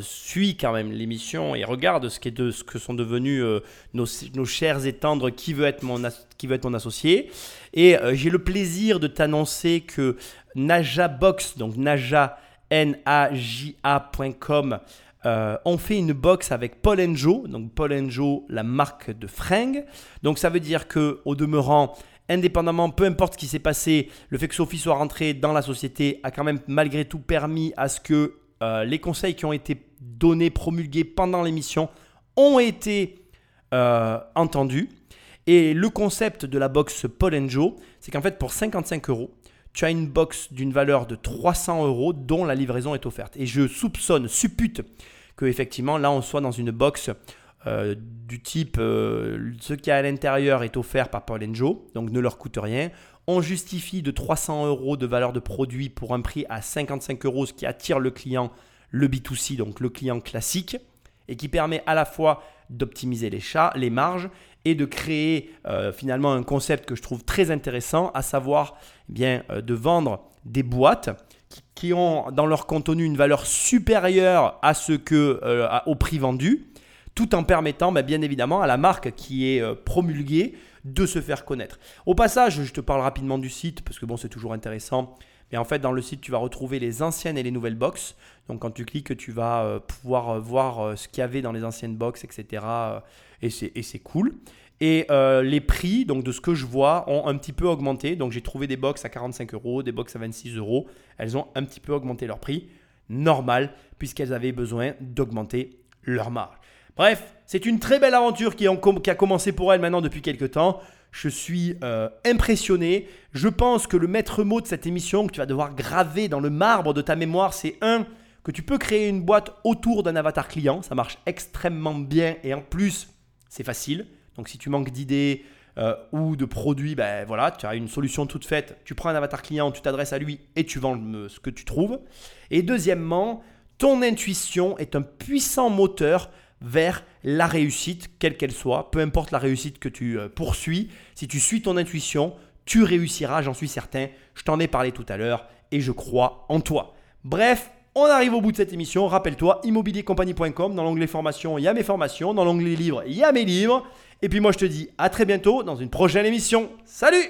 suit quand même l'émission et regarde ce, que sont devenus nos, chers et qui veut être mon, être mon associé. Et j'ai le plaisir de t'annoncer que Najabox, donc Naja, N-A-J-A.com, euh, on fait une box avec Paul Enjo, donc Paul Enjo, la marque de fringues. Donc ça veut dire que au demeurant, indépendamment, peu importe ce qui s'est passé, le fait que Sophie soit rentrée dans la société a quand même malgré tout permis à ce que euh, les conseils qui ont été donnés, promulgués pendant l'émission ont été euh, entendus. Et le concept de la box Paul Joe, c'est qu'en fait pour 55 euros, tu as une box d'une valeur de 300 euros dont la livraison est offerte. Et je soupçonne, suppute que effectivement là on soit dans une box euh, du type euh, ce qui est à l'intérieur est offert par Paul Joe, donc ne leur coûte rien. On justifie de 300 euros de valeur de produit pour un prix à 55 euros, ce qui attire le client, le B2C, donc le client classique, et qui permet à la fois d'optimiser les, chats, les marges et de créer euh, finalement un concept que je trouve très intéressant, à savoir eh bien, de vendre des boîtes qui, ont dans leur contenu une valeur supérieure à ce que, euh, au prix vendu, tout en permettant bah, bien évidemment à la marque qui est promulguée de se faire connaître. Au passage, je te parle rapidement du site parce que bon, c'est toujours intéressant. Mais en fait, dans le site, tu vas retrouver les anciennes et les nouvelles box. Donc, quand tu cliques, tu vas euh, pouvoir euh, voir euh, ce qu'il y avait dans les anciennes box, etc. Et c'est cool. Et les prix, donc de ce que je vois, ont un petit peu augmenté. Donc, j'ai trouvé des box à 45 euros, des box à 26 euros. Elles ont un petit peu augmenté leur prix. Normal, puisqu'elles avaient besoin d'augmenter leur marge. Bref, c'est une très belle aventure qui, a commencé pour elle maintenant depuis quelques temps. Je suis euh, impressionné. Je pense que le maître mot de cette émission que tu vas devoir graver dans le marbre de ta mémoire, c'est un, que tu peux créer une boîte autour d'un avatar client. Ça marche extrêmement bien et en plus, c'est facile. Donc si tu manques d'idées euh, ou de produits, ben voilà, tu as une solution toute faite. Tu prends un avatar client, tu t'adresses à lui et tu vends ce que tu trouves. Et deuxièmement, ton intuition est un puissant moteur vers la réussite, quelle qu'elle soit, peu importe la réussite que tu euh, poursuis, si tu suis ton intuition, tu réussiras, j'en suis certain. Je t'en ai parlé tout à l'heure et je crois en toi. Bref, on arrive au bout de cette émission. Rappelle-toi, immobiliercompagnie.com, dans l'onglet formation, il y a mes formations, dans l'onglet livres, il y a mes livres. Et puis moi, je te dis à très bientôt dans une prochaine émission. Salut